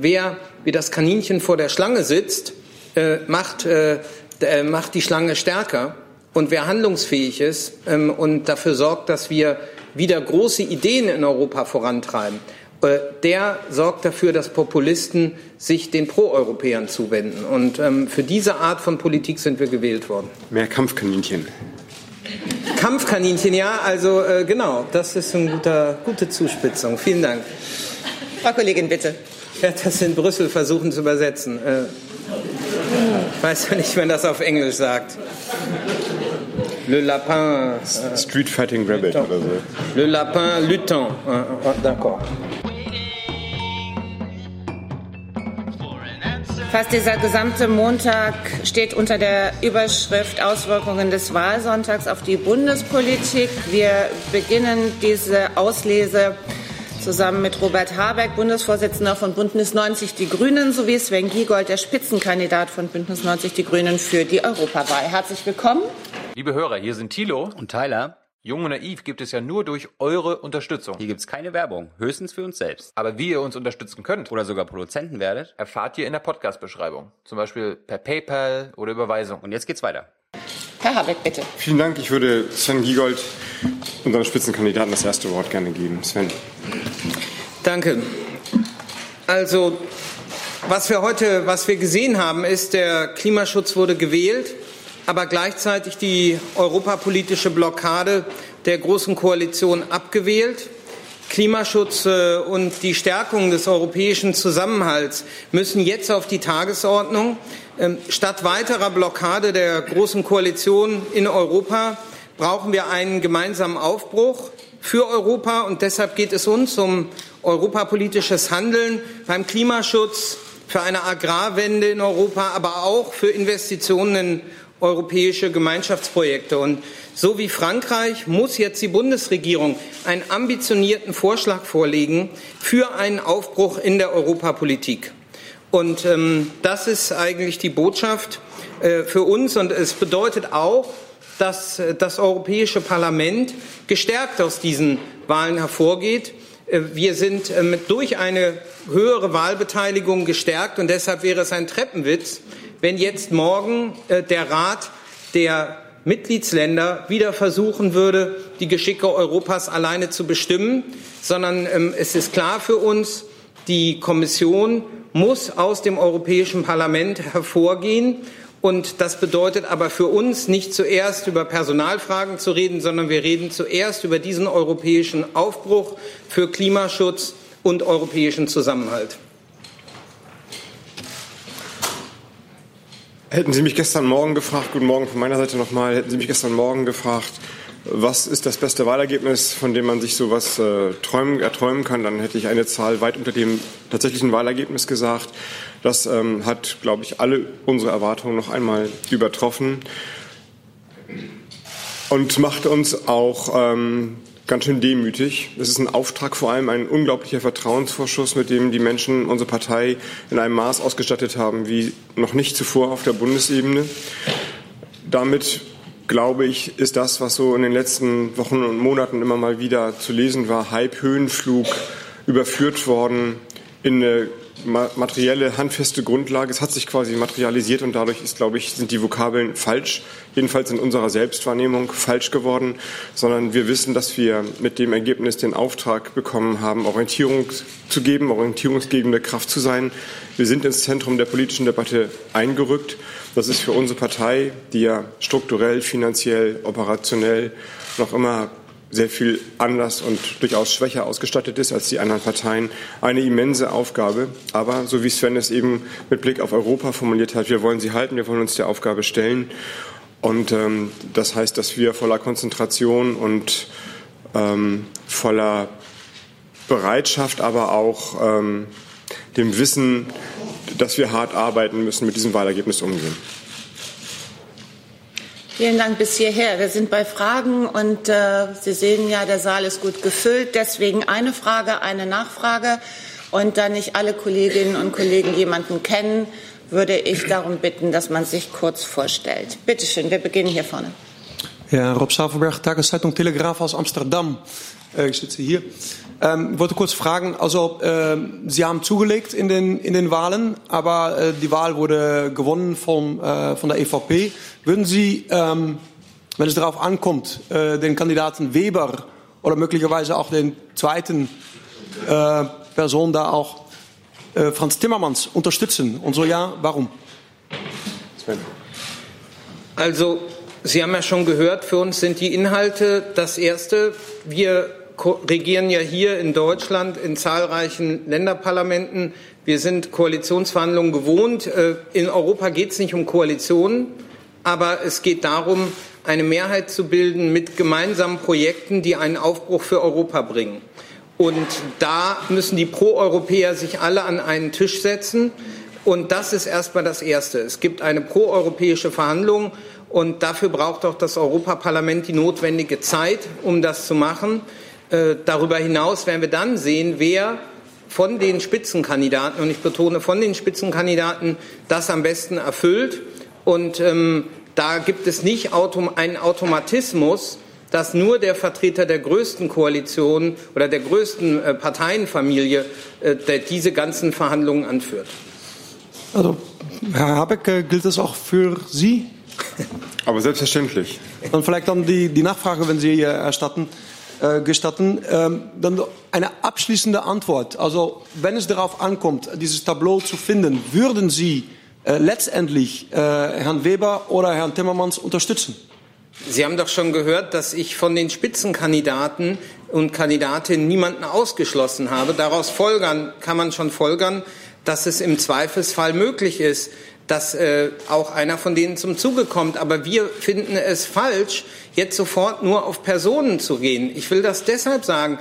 wer wie das Kaninchen vor der Schlange sitzt, äh, macht, äh, äh, macht die Schlange stärker. Und wer handlungsfähig ist ähm, und dafür sorgt, dass wir wieder große Ideen in Europa vorantreiben, äh, der sorgt dafür, dass Populisten sich den Proeuropäern zuwenden. Und ähm, für diese Art von Politik sind wir gewählt worden. Mehr Kampfkaninchen. Kampfkaninchen, ja, also äh, genau, das ist eine guter, gute Zuspitzung. Vielen Dank. Frau Kollegin, bitte. Ich werde das in Brüssel versuchen zu übersetzen. Äh, ich weiß ja nicht, wenn das auf Englisch sagt. Le lapin. Äh, Street Fighting Rabbit oder so. Le lapin lutin. Äh, d'accord. Fast dieser gesamte Montag steht unter der Überschrift Auswirkungen des Wahlsonntags auf die Bundespolitik. Wir beginnen diese Auslese zusammen mit Robert Habeck, Bundesvorsitzender von Bündnis 90 Die Grünen, sowie Sven Giegold, der Spitzenkandidat von Bündnis 90 Die Grünen für die Europawahl. Herzlich willkommen. Liebe Hörer, hier sind Thilo und Tyler. Jung und naiv gibt es ja nur durch eure Unterstützung. Hier gibt es keine Werbung, höchstens für uns selbst. Aber wie ihr uns unterstützen könnt oder sogar Produzenten werdet, erfahrt ihr in der Podcast-Beschreibung. Zum Beispiel per PayPal oder Überweisung. Und jetzt geht's weiter. Herr Habeck, bitte. Vielen Dank. Ich würde Sven Giegold, unserem Spitzenkandidaten, das erste Wort gerne geben. Sven. Danke. Also, was wir heute, was wir gesehen haben, ist, der Klimaschutz wurde gewählt aber gleichzeitig die europapolitische Blockade der Großen Koalition abgewählt. Klimaschutz äh, und die Stärkung des europäischen Zusammenhalts müssen jetzt auf die Tagesordnung. Ähm, statt weiterer Blockade der Großen Koalition in Europa brauchen wir einen gemeinsamen Aufbruch für Europa und deshalb geht es uns um europapolitisches Handeln beim Klimaschutz, für eine Agrarwende in Europa, aber auch für Investitionen in europäische Gemeinschaftsprojekte. Und so wie Frankreich muss jetzt die Bundesregierung einen ambitionierten Vorschlag vorlegen für einen Aufbruch in der Europapolitik. Und ähm, das ist eigentlich die Botschaft äh, für uns. Und es bedeutet auch, dass äh, das Europäische Parlament gestärkt aus diesen Wahlen hervorgeht. Äh, wir sind äh, durch eine höhere Wahlbeteiligung gestärkt und deshalb wäre es ein Treppenwitz, wenn jetzt morgen der Rat der Mitgliedsländer wieder versuchen würde, die Geschicke Europas alleine zu bestimmen, sondern ähm, es ist klar für uns, die Kommission muss aus dem Europäischen Parlament hervorgehen. Und das bedeutet aber für uns nicht zuerst über Personalfragen zu reden, sondern wir reden zuerst über diesen europäischen Aufbruch für Klimaschutz und europäischen Zusammenhalt. Hätten Sie mich gestern Morgen gefragt, guten Morgen von meiner Seite nochmal, hätten Sie mich gestern Morgen gefragt, was ist das beste Wahlergebnis, von dem man sich sowas äh, träumen, erträumen kann, dann hätte ich eine Zahl weit unter dem tatsächlichen Wahlergebnis gesagt. Das ähm, hat, glaube ich, alle unsere Erwartungen noch einmal übertroffen und macht uns auch ähm, ganz schön demütig. Es ist ein Auftrag, vor allem ein unglaublicher Vertrauensvorschuss, mit dem die Menschen unsere Partei in einem Maß ausgestattet haben wie noch nicht zuvor auf der Bundesebene. Damit glaube ich, ist das, was so in den letzten Wochen und Monaten immer mal wieder zu lesen war, Hype, Höhenflug, überführt worden in eine materielle, handfeste Grundlage. Es hat sich quasi materialisiert und dadurch ist, glaube ich, sind die Vokabeln falsch, jedenfalls in unserer Selbstwahrnehmung falsch geworden, sondern wir wissen, dass wir mit dem Ergebnis den Auftrag bekommen haben, Orientierung zu geben, orientierungsgebende Kraft zu sein. Wir sind ins Zentrum der politischen Debatte eingerückt. Das ist für unsere Partei, die ja strukturell, finanziell, operationell noch immer sehr viel anders und durchaus schwächer ausgestattet ist als die anderen Parteien, eine immense Aufgabe. Aber so wie Sven es eben mit Blick auf Europa formuliert hat, wir wollen sie halten, wir wollen uns der Aufgabe stellen. Und ähm, das heißt, dass wir voller Konzentration und ähm, voller Bereitschaft, aber auch ähm, dem Wissen, dass wir hart arbeiten müssen, mit diesem Wahlergebnis umgehen. Vielen Dank bis hierher. Wir sind bei Fragen und äh, Sie sehen ja, der Saal ist gut gefüllt. Deswegen eine Frage, eine Nachfrage. Und da nicht alle Kolleginnen und Kollegen jemanden kennen, würde ich darum bitten, dass man sich kurz vorstellt. Bitte schön, wir beginnen hier vorne. Ja, Rob Savelberg, Tageszeitung Telegraaf aus Amsterdam. Äh, ich sitze hier. Ähm, ich wollte kurz fragen, also äh, Sie haben zugelegt in den, in den Wahlen, aber äh, die Wahl wurde gewonnen vom, äh, von der EVP. Würden Sie, ähm, wenn es darauf ankommt, äh, den Kandidaten Weber oder möglicherweise auch den zweiten äh, Person da auch äh, Franz Timmermans unterstützen? Und so ja, warum? Sven. Also, Sie haben ja schon gehört, für uns sind die Inhalte das Erste. Wir regieren ja hier in Deutschland in zahlreichen Länderparlamenten. Wir sind Koalitionsverhandlungen gewohnt. Äh, in Europa geht es nicht um Koalitionen, aber es geht darum, eine Mehrheit zu bilden mit gemeinsamen Projekten, die einen Aufbruch für Europa bringen. Und da müssen die Pro-Europäer sich alle an einen Tisch setzen. Und das ist erstmal das Erste. Es gibt eine proeuropäische Verhandlung und dafür braucht auch das Europaparlament die notwendige Zeit, um das zu machen. Äh, darüber hinaus werden wir dann sehen, wer von den Spitzenkandidaten, und ich betone von den Spitzenkandidaten, das am besten erfüllt. Und ähm, da gibt es nicht autom einen Automatismus, dass nur der Vertreter der größten Koalition oder der größten äh, Parteienfamilie äh, der diese ganzen Verhandlungen anführt. Also, Herr Habeck, äh, gilt das auch für Sie? Aber selbstverständlich. Dann vielleicht dann die, die Nachfrage, wenn Sie hier erstatten, äh, gestatten. Ähm, dann eine abschließende Antwort. Also, wenn es darauf ankommt, dieses Tableau zu finden, würden Sie äh, letztendlich äh, Herrn Weber oder Herrn Timmermans unterstützen? Sie haben doch schon gehört, dass ich von den Spitzenkandidaten und Kandidatinnen niemanden ausgeschlossen habe. Daraus folgern, kann man schon folgern, dass es im Zweifelsfall möglich ist, dass äh, auch einer von denen zum Zuge kommt. Aber wir finden es falsch, jetzt sofort nur auf Personen zu gehen. Ich will das deshalb sagen.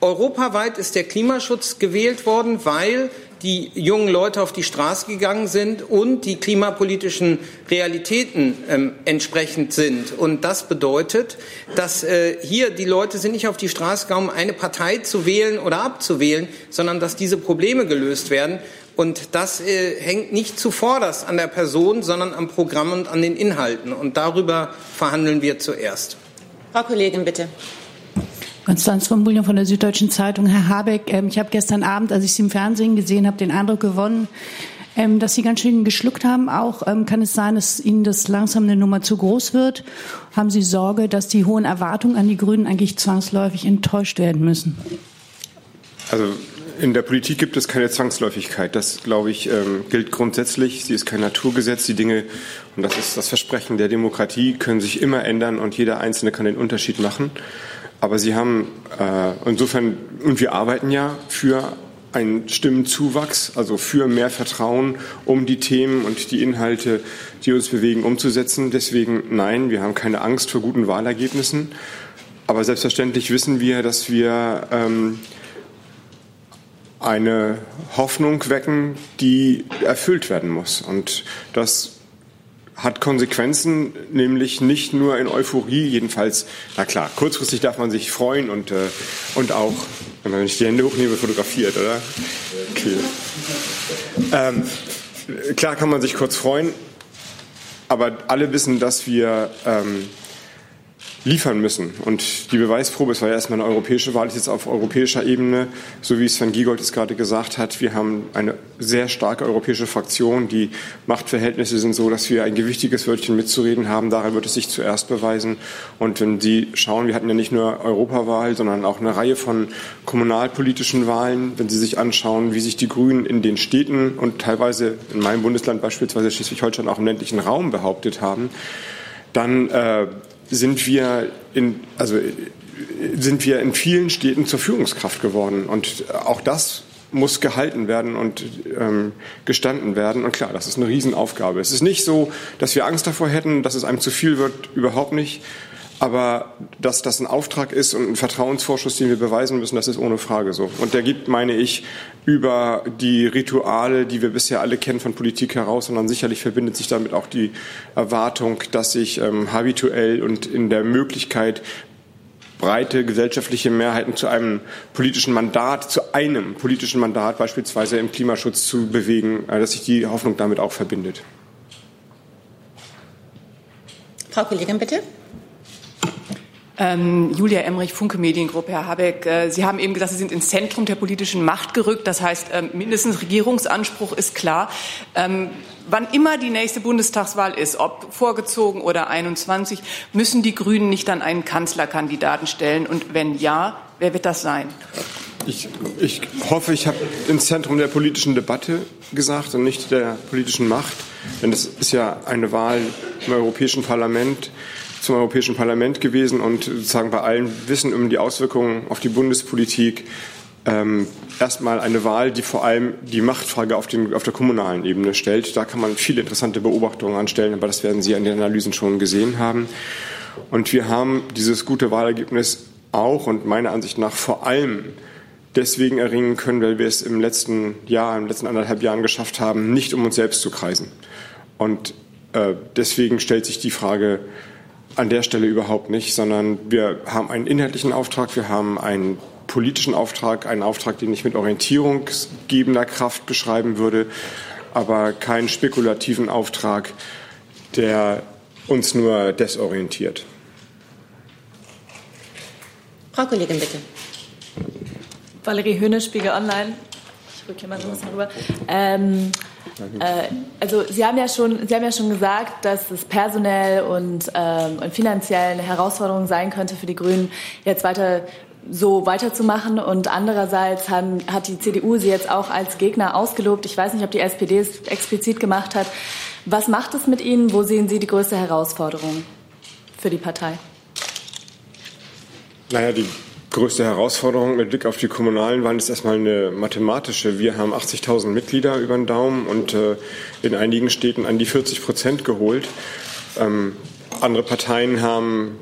Europaweit ist der Klimaschutz gewählt worden, weil die jungen Leute auf die Straße gegangen sind und die klimapolitischen Realitäten ähm, entsprechend sind. Und das bedeutet, dass äh, hier die Leute sind nicht auf die Straße gegangen, um eine Partei zu wählen oder abzuwählen, sondern dass diese Probleme gelöst werden. Und das äh, hängt nicht zuvorderst an der Person, sondern am Programm und an den Inhalten. Und darüber verhandeln wir zuerst. Frau Kollegin, bitte. Konstanz von Bullion von der Süddeutschen Zeitung. Herr Habeck, ähm, ich habe gestern Abend, als ich Sie im Fernsehen gesehen habe, den Eindruck gewonnen, ähm, dass Sie ganz schön geschluckt haben. Auch ähm, kann es sein, dass Ihnen das langsam eine Nummer zu groß wird? Haben Sie Sorge, dass die hohen Erwartungen an die Grünen eigentlich zwangsläufig enttäuscht werden müssen? Also in der Politik gibt es keine Zwangsläufigkeit. Das, glaube ich, gilt grundsätzlich. Sie ist kein Naturgesetz. Die Dinge, und das ist das Versprechen der Demokratie, können sich immer ändern und jeder Einzelne kann den Unterschied machen. Aber Sie haben äh, insofern, und wir arbeiten ja für einen Stimmenzuwachs, also für mehr Vertrauen, um die Themen und die Inhalte, die uns bewegen, umzusetzen. Deswegen nein, wir haben keine Angst vor guten Wahlergebnissen. Aber selbstverständlich wissen wir, dass wir ähm, eine Hoffnung wecken, die erfüllt werden muss. Und das hat Konsequenzen, nämlich nicht nur in Euphorie, jedenfalls, na klar, kurzfristig darf man sich freuen und, äh, und auch, wenn ich die Hände hochnehme, fotografiert, oder? Okay. Ähm, klar kann man sich kurz freuen, aber alle wissen, dass wir ähm, liefern müssen. Und die Beweisprobe, es war ja erstmal eine europäische Wahl, ist jetzt auf europäischer Ebene, so wie Sven Giegold es gerade gesagt hat. Wir haben eine sehr starke europäische Fraktion. Die Machtverhältnisse sind so, dass wir ein gewichtiges Wörtchen mitzureden haben. Darin wird es sich zuerst beweisen. Und wenn Sie schauen, wir hatten ja nicht nur Europawahl, sondern auch eine Reihe von kommunalpolitischen Wahlen. Wenn Sie sich anschauen, wie sich die Grünen in den Städten und teilweise in meinem Bundesland beispielsweise Schleswig-Holstein auch im ländlichen Raum behauptet haben, dann äh, sind wir in, also sind wir in vielen Städten zur Führungskraft geworden. Und auch das muss gehalten werden und ähm, gestanden werden. Und klar, das ist eine Riesenaufgabe. Es ist nicht so, dass wir Angst davor hätten, dass es einem zu viel wird, überhaupt nicht. Aber dass das ein Auftrag ist und ein Vertrauensvorschuss, den wir beweisen müssen, das ist ohne Frage so. Und der gibt, meine ich, über die Rituale, die wir bisher alle kennen von Politik heraus, sondern sicherlich verbindet sich damit auch die Erwartung, dass sich ähm, habituell und in der Möglichkeit breite gesellschaftliche Mehrheiten zu einem politischen Mandat, zu einem politischen Mandat beispielsweise im Klimaschutz zu bewegen, äh, dass sich die Hoffnung damit auch verbindet. Frau Kollegin, bitte. Ähm, Julia Emmerich, Funke Mediengruppe. Herr Habeck, äh, Sie haben eben gesagt, Sie sind ins Zentrum der politischen Macht gerückt. Das heißt, ähm, mindestens Regierungsanspruch ist klar. Ähm, wann immer die nächste Bundestagswahl ist, ob vorgezogen oder 21, müssen die Grünen nicht dann einen Kanzlerkandidaten stellen? Und wenn ja, wer wird das sein? Ich, ich hoffe, ich habe ins Zentrum der politischen Debatte gesagt und nicht der politischen Macht. Denn das ist ja eine Wahl im Europäischen Parlament zum Europäischen Parlament gewesen und sozusagen bei allen Wissen um die Auswirkungen auf die Bundespolitik ähm, erstmal eine Wahl, die vor allem die Machtfrage auf, den, auf der kommunalen Ebene stellt. Da kann man viele interessante Beobachtungen anstellen, aber das werden Sie an den Analysen schon gesehen haben. Und wir haben dieses gute Wahlergebnis auch und meiner Ansicht nach vor allem deswegen erringen können, weil wir es im letzten Jahr, im letzten anderthalb Jahren geschafft haben, nicht um uns selbst zu kreisen. Und äh, deswegen stellt sich die Frage, an der Stelle überhaupt nicht, sondern wir haben einen inhaltlichen Auftrag, wir haben einen politischen Auftrag, einen Auftrag, den ich mit orientierungsgebender Kraft beschreiben würde, aber keinen spekulativen Auftrag, der uns nur desorientiert. Frau Kollegin, bitte. Valerie Höhne, Spiegel Online. Ich rücke hier mal so ein bisschen rüber. Ähm, äh, also Sie haben ja schon, Sie haben ja schon gesagt, dass es personell und, ähm, und finanziell eine Herausforderung sein könnte für die Grünen, jetzt weiter so weiterzumachen. Und andererseits haben, hat die CDU sie jetzt auch als Gegner ausgelobt. Ich weiß nicht, ob die SPD es explizit gemacht hat. Was macht es mit Ihnen? Wo sehen Sie die größte Herausforderung für die Partei? Naja, die größte Herausforderung mit Blick auf die kommunalen Wahlen ist erstmal eine mathematische. Wir haben 80.000 Mitglieder über den Daumen und äh, in einigen Städten an die 40 Prozent geholt. Ähm, andere Parteien haben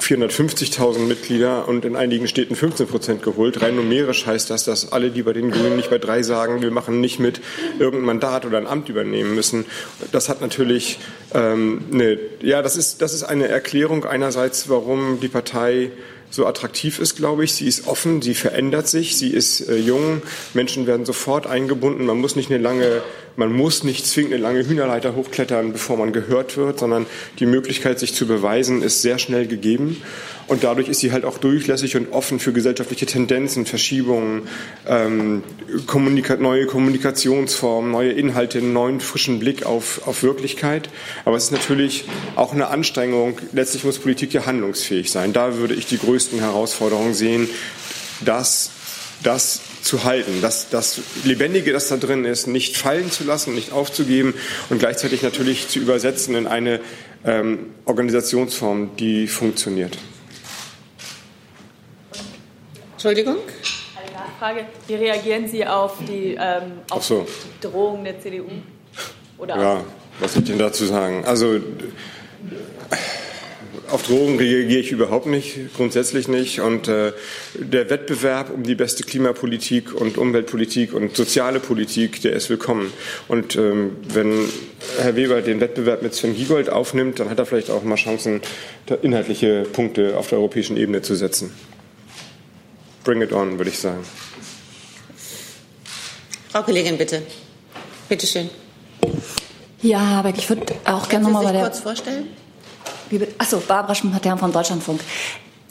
450.000 Mitglieder und in einigen Städten 15 Prozent geholt. Rein numerisch heißt das, dass alle, die bei den Grünen nicht bei drei sagen, wir machen nicht mit, irgendein Mandat oder ein Amt übernehmen müssen. Das hat natürlich ähm, eine, ja, das ist, das ist eine Erklärung einerseits, warum die Partei so attraktiv ist, glaube ich. Sie ist offen, sie verändert sich, sie ist äh, jung, Menschen werden sofort eingebunden. Man muss nicht eine lange, man muss nicht zwingend eine lange Hühnerleiter hochklettern, bevor man gehört wird, sondern die Möglichkeit, sich zu beweisen, ist sehr schnell gegeben. Und dadurch ist sie halt auch durchlässig und offen für gesellschaftliche Tendenzen, Verschiebungen, ähm, Kommunika neue Kommunikationsformen, neue Inhalte, einen neuen frischen Blick auf, auf Wirklichkeit. Aber es ist natürlich auch eine Anstrengung. Letztlich muss Politik ja handlungsfähig sein. Da würde ich die größten Herausforderungen sehen, dass das zu halten, das, das Lebendige, das da drin ist, nicht fallen zu lassen, nicht aufzugeben und gleichzeitig natürlich zu übersetzen in eine ähm, Organisationsform, die funktioniert. Entschuldigung? Eine Nachfrage. Wie reagieren Sie auf die, ähm, auf so. die Drohung der CDU? Oder ja, was soll ich denn dazu sagen? Also auf Drogen reagiere ich überhaupt nicht, grundsätzlich nicht. Und äh, der Wettbewerb um die beste Klimapolitik und Umweltpolitik und soziale Politik, der ist willkommen. Und ähm, wenn Herr Weber den Wettbewerb mit Sven Giegold aufnimmt, dann hat er vielleicht auch mal Chancen, inhaltliche Punkte auf der europäischen Ebene zu setzen. Bring it on, würde ich sagen. Frau Kollegin, bitte. Bitte schön. Ja, Habeck, ich würde auch gerne nochmal bei der. kurz vorstellen? Achso, Barbara Schmidt-Patern vom Deutschlandfunk.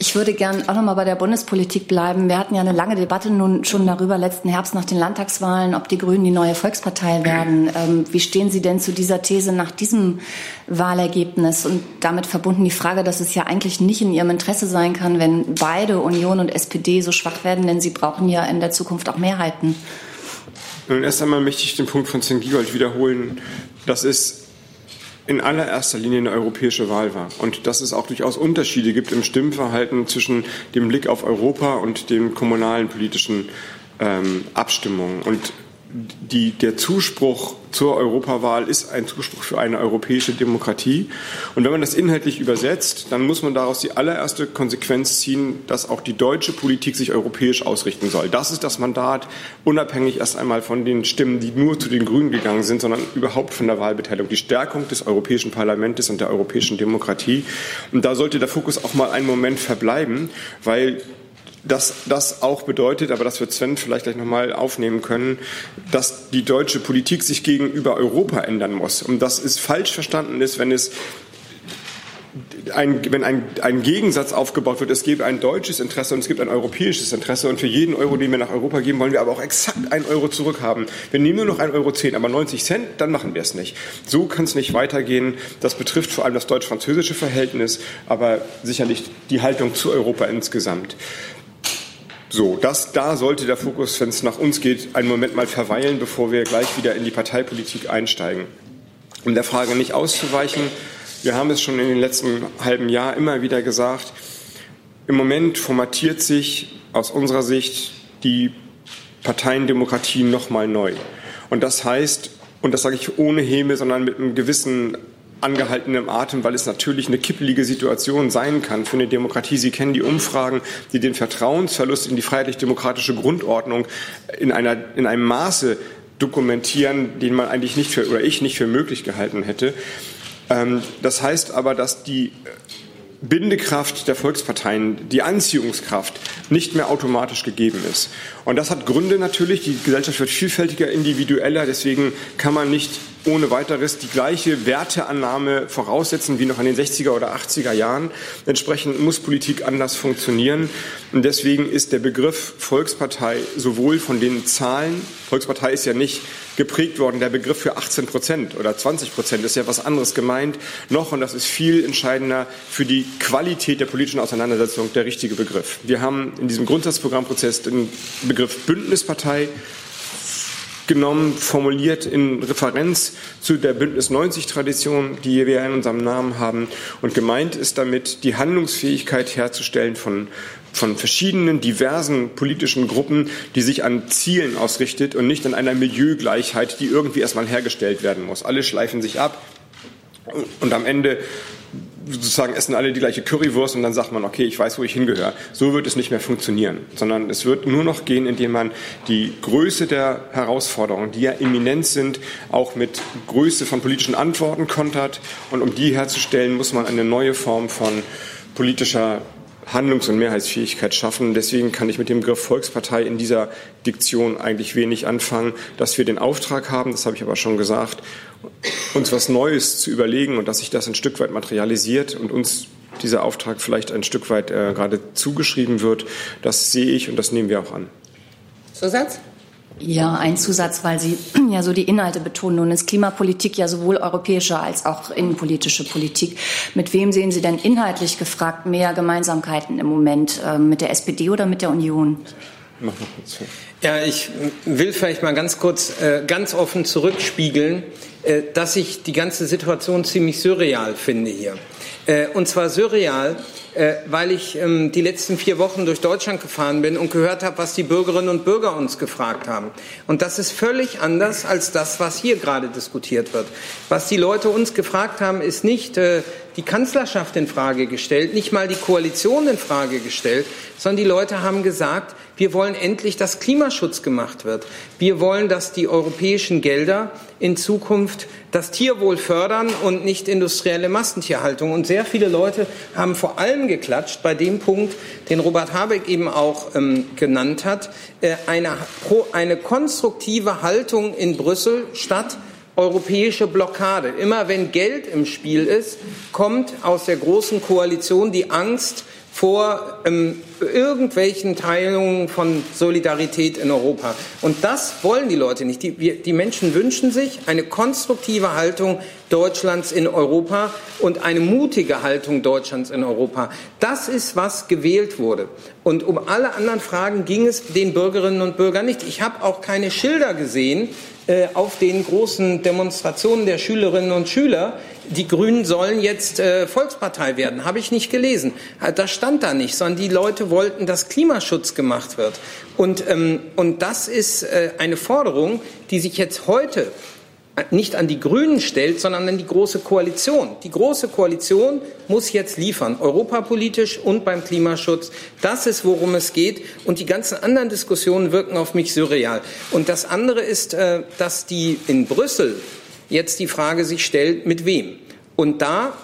Ich würde gern auch nochmal bei der Bundespolitik bleiben. Wir hatten ja eine lange Debatte nun schon darüber letzten Herbst nach den Landtagswahlen, ob die Grünen die neue Volkspartei werden. Ähm, wie stehen Sie denn zu dieser These nach diesem Wahlergebnis? Und damit verbunden die Frage, dass es ja eigentlich nicht in Ihrem Interesse sein kann, wenn beide Union und SPD so schwach werden, denn Sie brauchen ja in der Zukunft auch Mehrheiten. Nun, erst einmal möchte ich den Punkt von Sven Giegold wiederholen. Das ist in allererster Linie eine europäische Wahl war und dass es auch durchaus Unterschiede gibt im Stimmverhalten zwischen dem Blick auf Europa und den kommunalen politischen ähm, Abstimmungen. Und die, der Zuspruch zur Europawahl ist ein Zuspruch für eine europäische Demokratie. Und wenn man das inhaltlich übersetzt, dann muss man daraus die allererste Konsequenz ziehen, dass auch die deutsche Politik sich europäisch ausrichten soll. Das ist das Mandat, unabhängig erst einmal von den Stimmen, die nur zu den Grünen gegangen sind, sondern überhaupt von der Wahlbeteiligung. Die Stärkung des Europäischen Parlaments und der europäischen Demokratie. Und da sollte der Fokus auch mal einen Moment verbleiben, weil dass das auch bedeutet, aber das wird Sven vielleicht gleich nochmal aufnehmen können, dass die deutsche Politik sich gegenüber Europa ändern muss. Und dass es falsch verstanden ist, wenn es ein, wenn ein, ein Gegensatz aufgebaut wird, es gäbe ein deutsches Interesse und es gibt ein europäisches Interesse und für jeden Euro, den wir nach Europa geben, wollen wir aber auch exakt einen Euro zurückhaben. Wir nehmen nur noch ein Euro zehn, aber 90 Cent, dann machen wir es nicht. So kann es nicht weitergehen. Das betrifft vor allem das deutsch-französische Verhältnis, aber sicherlich die Haltung zu Europa insgesamt. So, das, da sollte der Fokus, wenn es nach uns geht, einen Moment mal verweilen, bevor wir gleich wieder in die Parteipolitik einsteigen. Um der Frage nicht auszuweichen, wir haben es schon in den letzten halben Jahr immer wieder gesagt, im Moment formatiert sich aus unserer Sicht die Parteiendemokratie nochmal neu. Und das heißt, und das sage ich ohne Häme, sondern mit einem gewissen angehaltenem Atem, weil es natürlich eine kippelige Situation sein kann für eine Demokratie. Sie kennen die Umfragen, die den Vertrauensverlust in die freiheitlich-demokratische Grundordnung in, einer, in einem Maße dokumentieren, den man eigentlich nicht für, oder ich nicht für möglich gehalten hätte. Ähm, das heißt aber, dass die Bindekraft der Volksparteien, die Anziehungskraft nicht mehr automatisch gegeben ist. Und das hat Gründe natürlich. Die Gesellschaft wird vielfältiger, individueller. Deswegen kann man nicht ohne weiteres die gleiche Werteannahme voraussetzen wie noch in den 60er oder 80er Jahren. Entsprechend muss Politik anders funktionieren. Und deswegen ist der Begriff Volkspartei sowohl von den Zahlen, Volkspartei ist ja nicht geprägt worden, der Begriff für 18 Prozent oder 20 Prozent ist ja was anderes gemeint, noch, und das ist viel entscheidender für die Qualität der politischen Auseinandersetzung, der richtige Begriff. Wir haben in diesem Grundsatzprogrammprozess den Begriff Bündnispartei genommen, formuliert in Referenz zu der Bündnis 90 Tradition, die wir in unserem Namen haben. Und gemeint ist damit, die Handlungsfähigkeit herzustellen von, von verschiedenen, diversen politischen Gruppen, die sich an Zielen ausrichtet und nicht an einer Milieugleichheit, die irgendwie erstmal hergestellt werden muss. Alle schleifen sich ab. Und am Ende sozusagen essen alle die gleiche Currywurst und dann sagt man, okay, ich weiß, wo ich hingehöre. So wird es nicht mehr funktionieren, sondern es wird nur noch gehen, indem man die Größe der Herausforderungen, die ja eminent sind, auch mit Größe von politischen Antworten kontert. Und um die herzustellen, muss man eine neue Form von politischer Handlungs- und Mehrheitsfähigkeit schaffen. Deswegen kann ich mit dem Begriff Volkspartei in dieser Diktion eigentlich wenig anfangen. Dass wir den Auftrag haben, das habe ich aber schon gesagt, uns was Neues zu überlegen und dass sich das ein Stück weit materialisiert und uns dieser Auftrag vielleicht ein Stück weit äh, gerade zugeschrieben wird, das sehe ich und das nehmen wir auch an. Zusatz? Ja, ein Zusatz, weil Sie ja so die Inhalte betonen. Nun ist Klimapolitik ja sowohl europäische als auch innenpolitische Politik. Mit wem sehen Sie denn inhaltlich gefragt mehr Gemeinsamkeiten im Moment? Äh, mit der SPD oder mit der Union? Ja, ich will vielleicht mal ganz kurz, äh, ganz offen zurückspiegeln, äh, dass ich die ganze Situation ziemlich surreal finde hier. Äh, und zwar surreal, äh, weil ich ähm, die letzten vier Wochen durch Deutschland gefahren bin und gehört habe, was die Bürgerinnen und Bürger uns gefragt haben. Und das ist völlig anders als das, was hier gerade diskutiert wird. Was die Leute uns gefragt haben, ist nicht äh, die Kanzlerschaft in Frage gestellt, nicht mal die Koalition in Frage gestellt, sondern die Leute haben gesagt, wir wollen endlich, dass Klimaschutz gemacht wird. Wir wollen, dass die europäischen Gelder in Zukunft das Tierwohl fördern und nicht industrielle Massentierhaltung. Und sehr viele Leute haben vor allem geklatscht bei dem Punkt, den Robert Habeck eben auch ähm, genannt hat, äh, eine, eine konstruktive Haltung in Brüssel statt europäische Blockade. Immer wenn Geld im Spiel ist, kommt aus der großen Koalition die Angst, vor ähm, irgendwelchen Teilungen von Solidarität in Europa. Und das wollen die Leute nicht. Die, die Menschen wünschen sich eine konstruktive Haltung Deutschlands in Europa und eine mutige Haltung Deutschlands in Europa. Das ist, was gewählt wurde. Und um alle anderen Fragen ging es den Bürgerinnen und Bürgern nicht. Ich habe auch keine Schilder gesehen äh, auf den großen Demonstrationen der Schülerinnen und Schüler, die Grünen sollen jetzt äh, Volkspartei werden. Habe ich nicht gelesen. Äh, das stand da nicht, sondern die Leute wollten, dass Klimaschutz gemacht wird. Und, ähm, und das ist äh, eine Forderung, die sich jetzt heute nicht an die Grünen stellt, sondern an die Große Koalition. Die Große Koalition muss jetzt liefern, europapolitisch und beim Klimaschutz. Das ist, worum es geht. Und die ganzen anderen Diskussionen wirken auf mich surreal. Und das andere ist, äh, dass die in Brüssel jetzt die Frage sich stellt, mit wem. Und da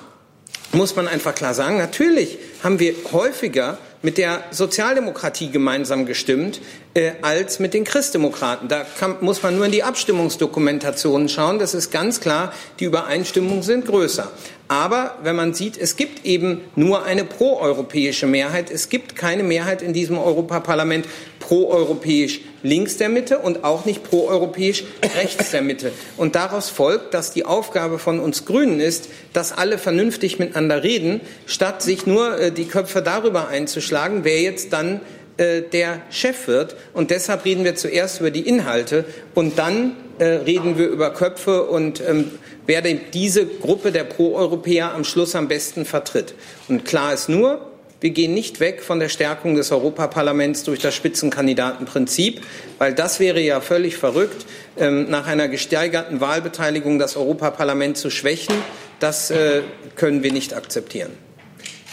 muss man einfach klar sagen, natürlich haben wir häufiger mit der Sozialdemokratie gemeinsam gestimmt, äh, als mit den Christdemokraten. Da kann, muss man nur in die Abstimmungsdokumentationen schauen. Das ist ganz klar, die Übereinstimmungen sind größer. Aber wenn man sieht, es gibt eben nur eine proeuropäische Mehrheit. Es gibt keine Mehrheit in diesem Europaparlament proeuropäisch links der Mitte und auch nicht proeuropäisch rechts der Mitte. Und daraus folgt, dass die Aufgabe von uns Grünen ist, dass alle vernünftig miteinander reden, statt sich nur äh, die Köpfe darüber einzuschlagen, wer jetzt dann äh, der Chef wird. Und deshalb reden wir zuerst über die Inhalte und dann äh, reden wir über Köpfe und ähm, wer diese Gruppe der Pro-Europäer am Schluss am besten vertritt. Und klar ist nur, wir gehen nicht weg von der Stärkung des Europaparlaments durch das Spitzenkandidatenprinzip, weil das wäre ja völlig verrückt, ähm, nach einer gesteigerten Wahlbeteiligung das Europaparlament zu schwächen. Das äh, können wir nicht akzeptieren.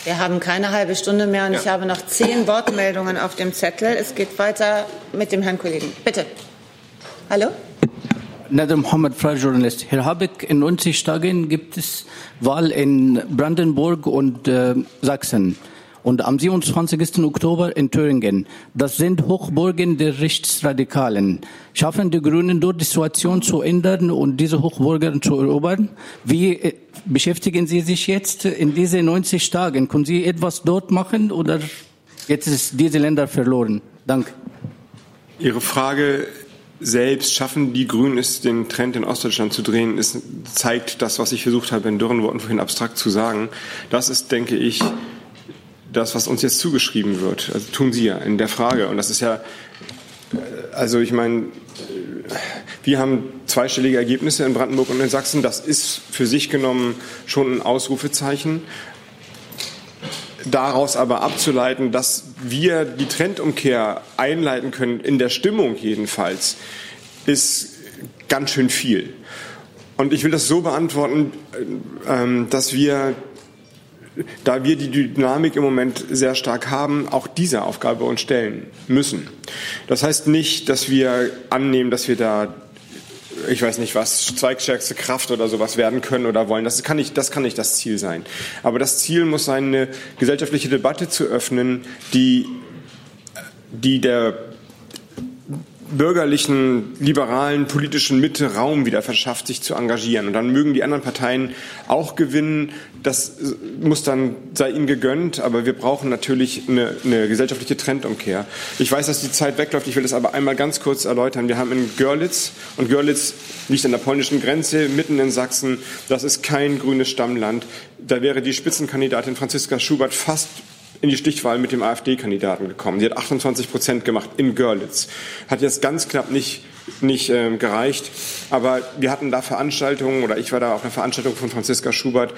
Wir haben keine halbe Stunde mehr und ja. ich habe noch zehn Wortmeldungen auf dem Zettel. Es geht weiter mit dem Herrn Kollegen. Bitte. Hallo? Nader Mohammed, freier Journalist. Herr Habeck, in 90 Tagen gibt es Wahl in Brandenburg und äh, Sachsen und am 27. Oktober in Thüringen. Das sind Hochburgen der Rechtsradikalen. Schaffen die Grünen dort die Situation zu ändern und diese Hochburgen zu erobern? Wie äh, beschäftigen Sie sich jetzt in diese 90 Tagen? Können Sie etwas dort machen oder jetzt ist diese Länder verloren? Danke. Ihre Frage selbst schaffen die Grünen es, den Trend in Ostdeutschland zu drehen, ist, zeigt das, was ich versucht habe, in dürren Worten vorhin abstrakt zu sagen. Das ist, denke ich, das, was uns jetzt zugeschrieben wird. Also tun Sie ja in der Frage. Und das ist ja, äh, also ich meine, wir haben zweistellige Ergebnisse in Brandenburg und in Sachsen. Das ist für sich genommen schon ein Ausrufezeichen. Daraus aber abzuleiten, dass wir die Trendumkehr einleiten können, in der Stimmung jedenfalls, ist ganz schön viel. Und ich will das so beantworten, äh, ähm, dass wir da wir die Dynamik im Moment sehr stark haben, auch diese Aufgabe uns stellen müssen. Das heißt nicht, dass wir annehmen, dass wir da ich weiß nicht was, zweigstärkste Kraft oder sowas werden können oder wollen. Das kann, nicht, das kann nicht das Ziel sein. Aber das Ziel muss sein, eine gesellschaftliche Debatte zu öffnen, die, die der bürgerlichen, liberalen, politischen Mitte Raum wieder verschafft, sich zu engagieren. Und dann mögen die anderen Parteien auch gewinnen. Das muss dann, sei ihnen gegönnt. Aber wir brauchen natürlich eine, eine gesellschaftliche Trendumkehr. Ich weiß, dass die Zeit wegläuft. Ich will das aber einmal ganz kurz erläutern. Wir haben in Görlitz, und Görlitz liegt an der polnischen Grenze, mitten in Sachsen. Das ist kein grünes Stammland. Da wäre die Spitzenkandidatin Franziska Schubert fast in die Stichwahl mit dem AfD-Kandidaten gekommen. Sie hat 28 Prozent gemacht in Görlitz. Hat jetzt ganz knapp nicht, nicht ähm, gereicht. Aber wir hatten da Veranstaltungen, oder ich war da auf einer Veranstaltung von Franziska Schubert.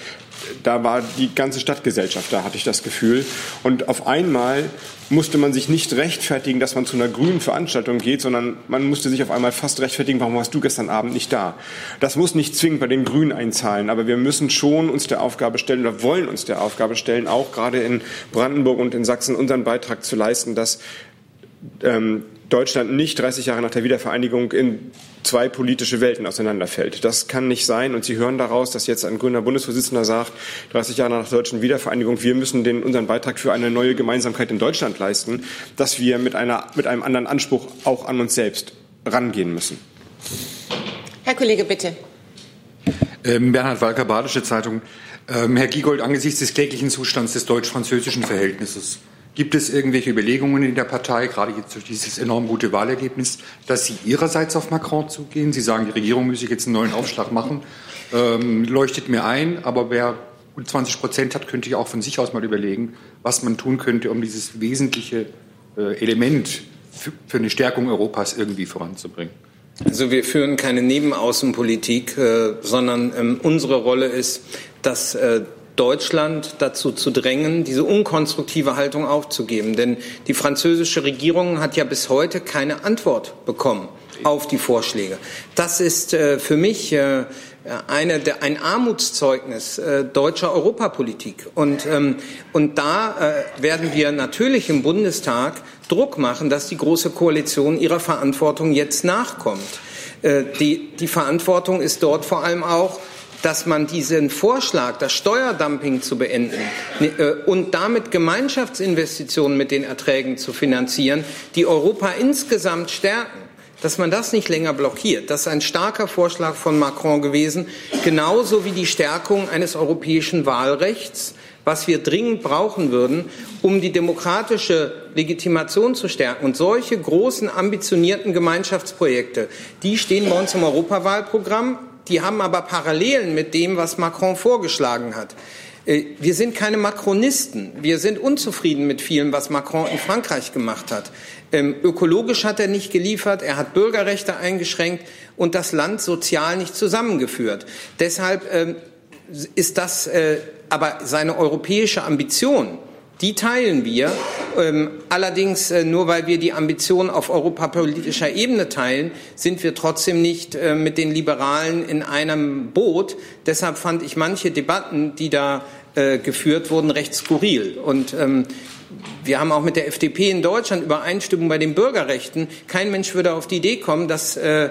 Da war die ganze Stadtgesellschaft da, hatte ich das Gefühl. Und auf einmal musste man sich nicht rechtfertigen, dass man zu einer grünen Veranstaltung geht, sondern man musste sich auf einmal fast rechtfertigen, warum warst du gestern Abend nicht da? Das muss nicht zwingend bei den Grünen einzahlen, aber wir müssen schon uns der Aufgabe stellen oder wollen uns der Aufgabe stellen, auch gerade in Brandenburg und in Sachsen unseren Beitrag zu leisten, dass ähm, Deutschland nicht 30 Jahre nach der Wiedervereinigung in zwei politische Welten auseinanderfällt. Das kann nicht sein. Und Sie hören daraus, dass jetzt ein grüner Bundesvorsitzender sagt, 30 Jahre nach der deutschen Wiedervereinigung, wir müssen den, unseren Beitrag für eine neue Gemeinsamkeit in Deutschland leisten, dass wir mit, einer, mit einem anderen Anspruch auch an uns selbst rangehen müssen. Herr Kollege, bitte. Ähm, Bernhard Walker, Badische Zeitung. Ähm, Herr Giegold, angesichts des kläglichen Zustands des deutsch-französischen Verhältnisses Gibt es irgendwelche Überlegungen in der Partei, gerade jetzt durch dieses enorm gute Wahlergebnis, dass Sie Ihrerseits auf Macron zugehen? Sie sagen, die Regierung müsse jetzt einen neuen Aufschlag machen. Ähm, leuchtet mir ein, aber wer gut 20 Prozent hat, könnte ja auch von sich aus mal überlegen, was man tun könnte, um dieses wesentliche äh, Element für, für eine Stärkung Europas irgendwie voranzubringen. Also wir führen keine Nebenaußenpolitik, äh, sondern ähm, unsere Rolle ist, dass äh, Deutschland dazu zu drängen, diese unkonstruktive Haltung aufzugeben. Denn die französische Regierung hat ja bis heute keine Antwort bekommen auf die Vorschläge. Das ist äh, für mich äh, eine, der, ein Armutszeugnis äh, deutscher Europapolitik. Und, ähm, und da äh, werden wir natürlich im Bundestag Druck machen, dass die Große Koalition ihrer Verantwortung jetzt nachkommt. Äh, die, die Verantwortung ist dort vor allem auch, dass man diesen Vorschlag, das Steuerdumping zu beenden äh, und damit Gemeinschaftsinvestitionen mit den Erträgen zu finanzieren, die Europa insgesamt stärken, dass man das nicht länger blockiert. Das ist ein starker Vorschlag von Macron gewesen, genauso wie die Stärkung eines europäischen Wahlrechts, was wir dringend brauchen würden, um die demokratische Legitimation zu stärken. Und solche großen, ambitionierten Gemeinschaftsprojekte, die stehen bei uns im Europawahlprogramm, die haben aber Parallelen mit dem, was Macron vorgeschlagen hat. Äh, wir sind keine Macronisten. Wir sind unzufrieden mit vielem, was Macron in Frankreich gemacht hat. Ähm, ökologisch hat er nicht geliefert, er hat Bürgerrechte eingeschränkt und das Land sozial nicht zusammengeführt. Deshalb ähm, ist das äh, aber seine europäische Ambition, die teilen wir. Ähm, allerdings, äh, nur weil wir die Ambition auf europapolitischer Ebene teilen, sind wir trotzdem nicht äh, mit den Liberalen in einem Boot. Deshalb fand ich manche Debatten, die da äh, geführt wurden, recht skurril. Und ähm, wir haben auch mit der FDP in Deutschland Übereinstimmung bei den Bürgerrechten. Kein Mensch würde auf die Idee kommen, dass äh,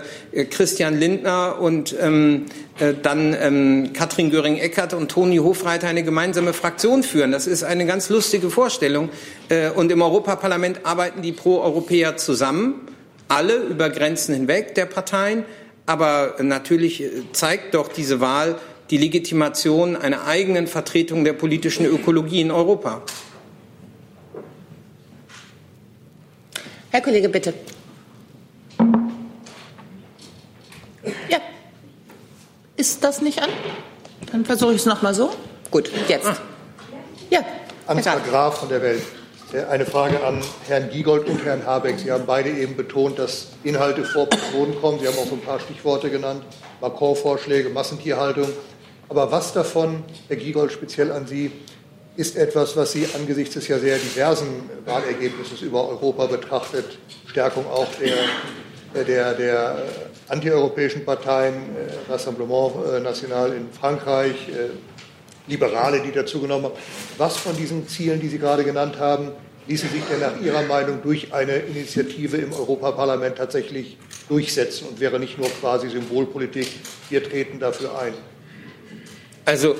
Christian Lindner und ähm, äh, dann ähm, Katrin Göring-Eckardt und Toni Hofreiter eine gemeinsame Fraktion führen. Das ist eine ganz lustige Vorstellung. Äh, und im Europaparlament arbeiten die Pro-Europäer zusammen, alle über Grenzen hinweg der Parteien. Aber natürlich äh, zeigt doch diese Wahl die Legitimation einer eigenen Vertretung der politischen Ökologie in Europa. Herr Kollege, bitte. Ja. Ist das nicht an? Dann versuche ich es noch mal so. Gut, jetzt. Ah. Ja. Ansgar Graf von der Welt. Eine Frage an Herrn Giegold und Herrn Habeck. Sie haben beide eben betont, dass Inhalte vor Personen kommen. Sie haben auch so ein paar Stichworte genannt. Macron-Vorschläge, Massentierhaltung. Aber was davon, Herr Giegold, speziell an Sie, ist etwas, was Sie angesichts des ja sehr diversen Wahlergebnisses über Europa betrachtet, Stärkung auch der, der, der antieuropäischen Parteien, äh, Rassemblement äh, National in Frankreich, äh, Liberale, die dazugenommen haben. Was von diesen Zielen, die Sie gerade genannt haben, ließe sich denn nach Ihrer Meinung durch eine Initiative im Europaparlament tatsächlich durchsetzen und wäre nicht nur quasi Symbolpolitik, wir treten dafür ein? Also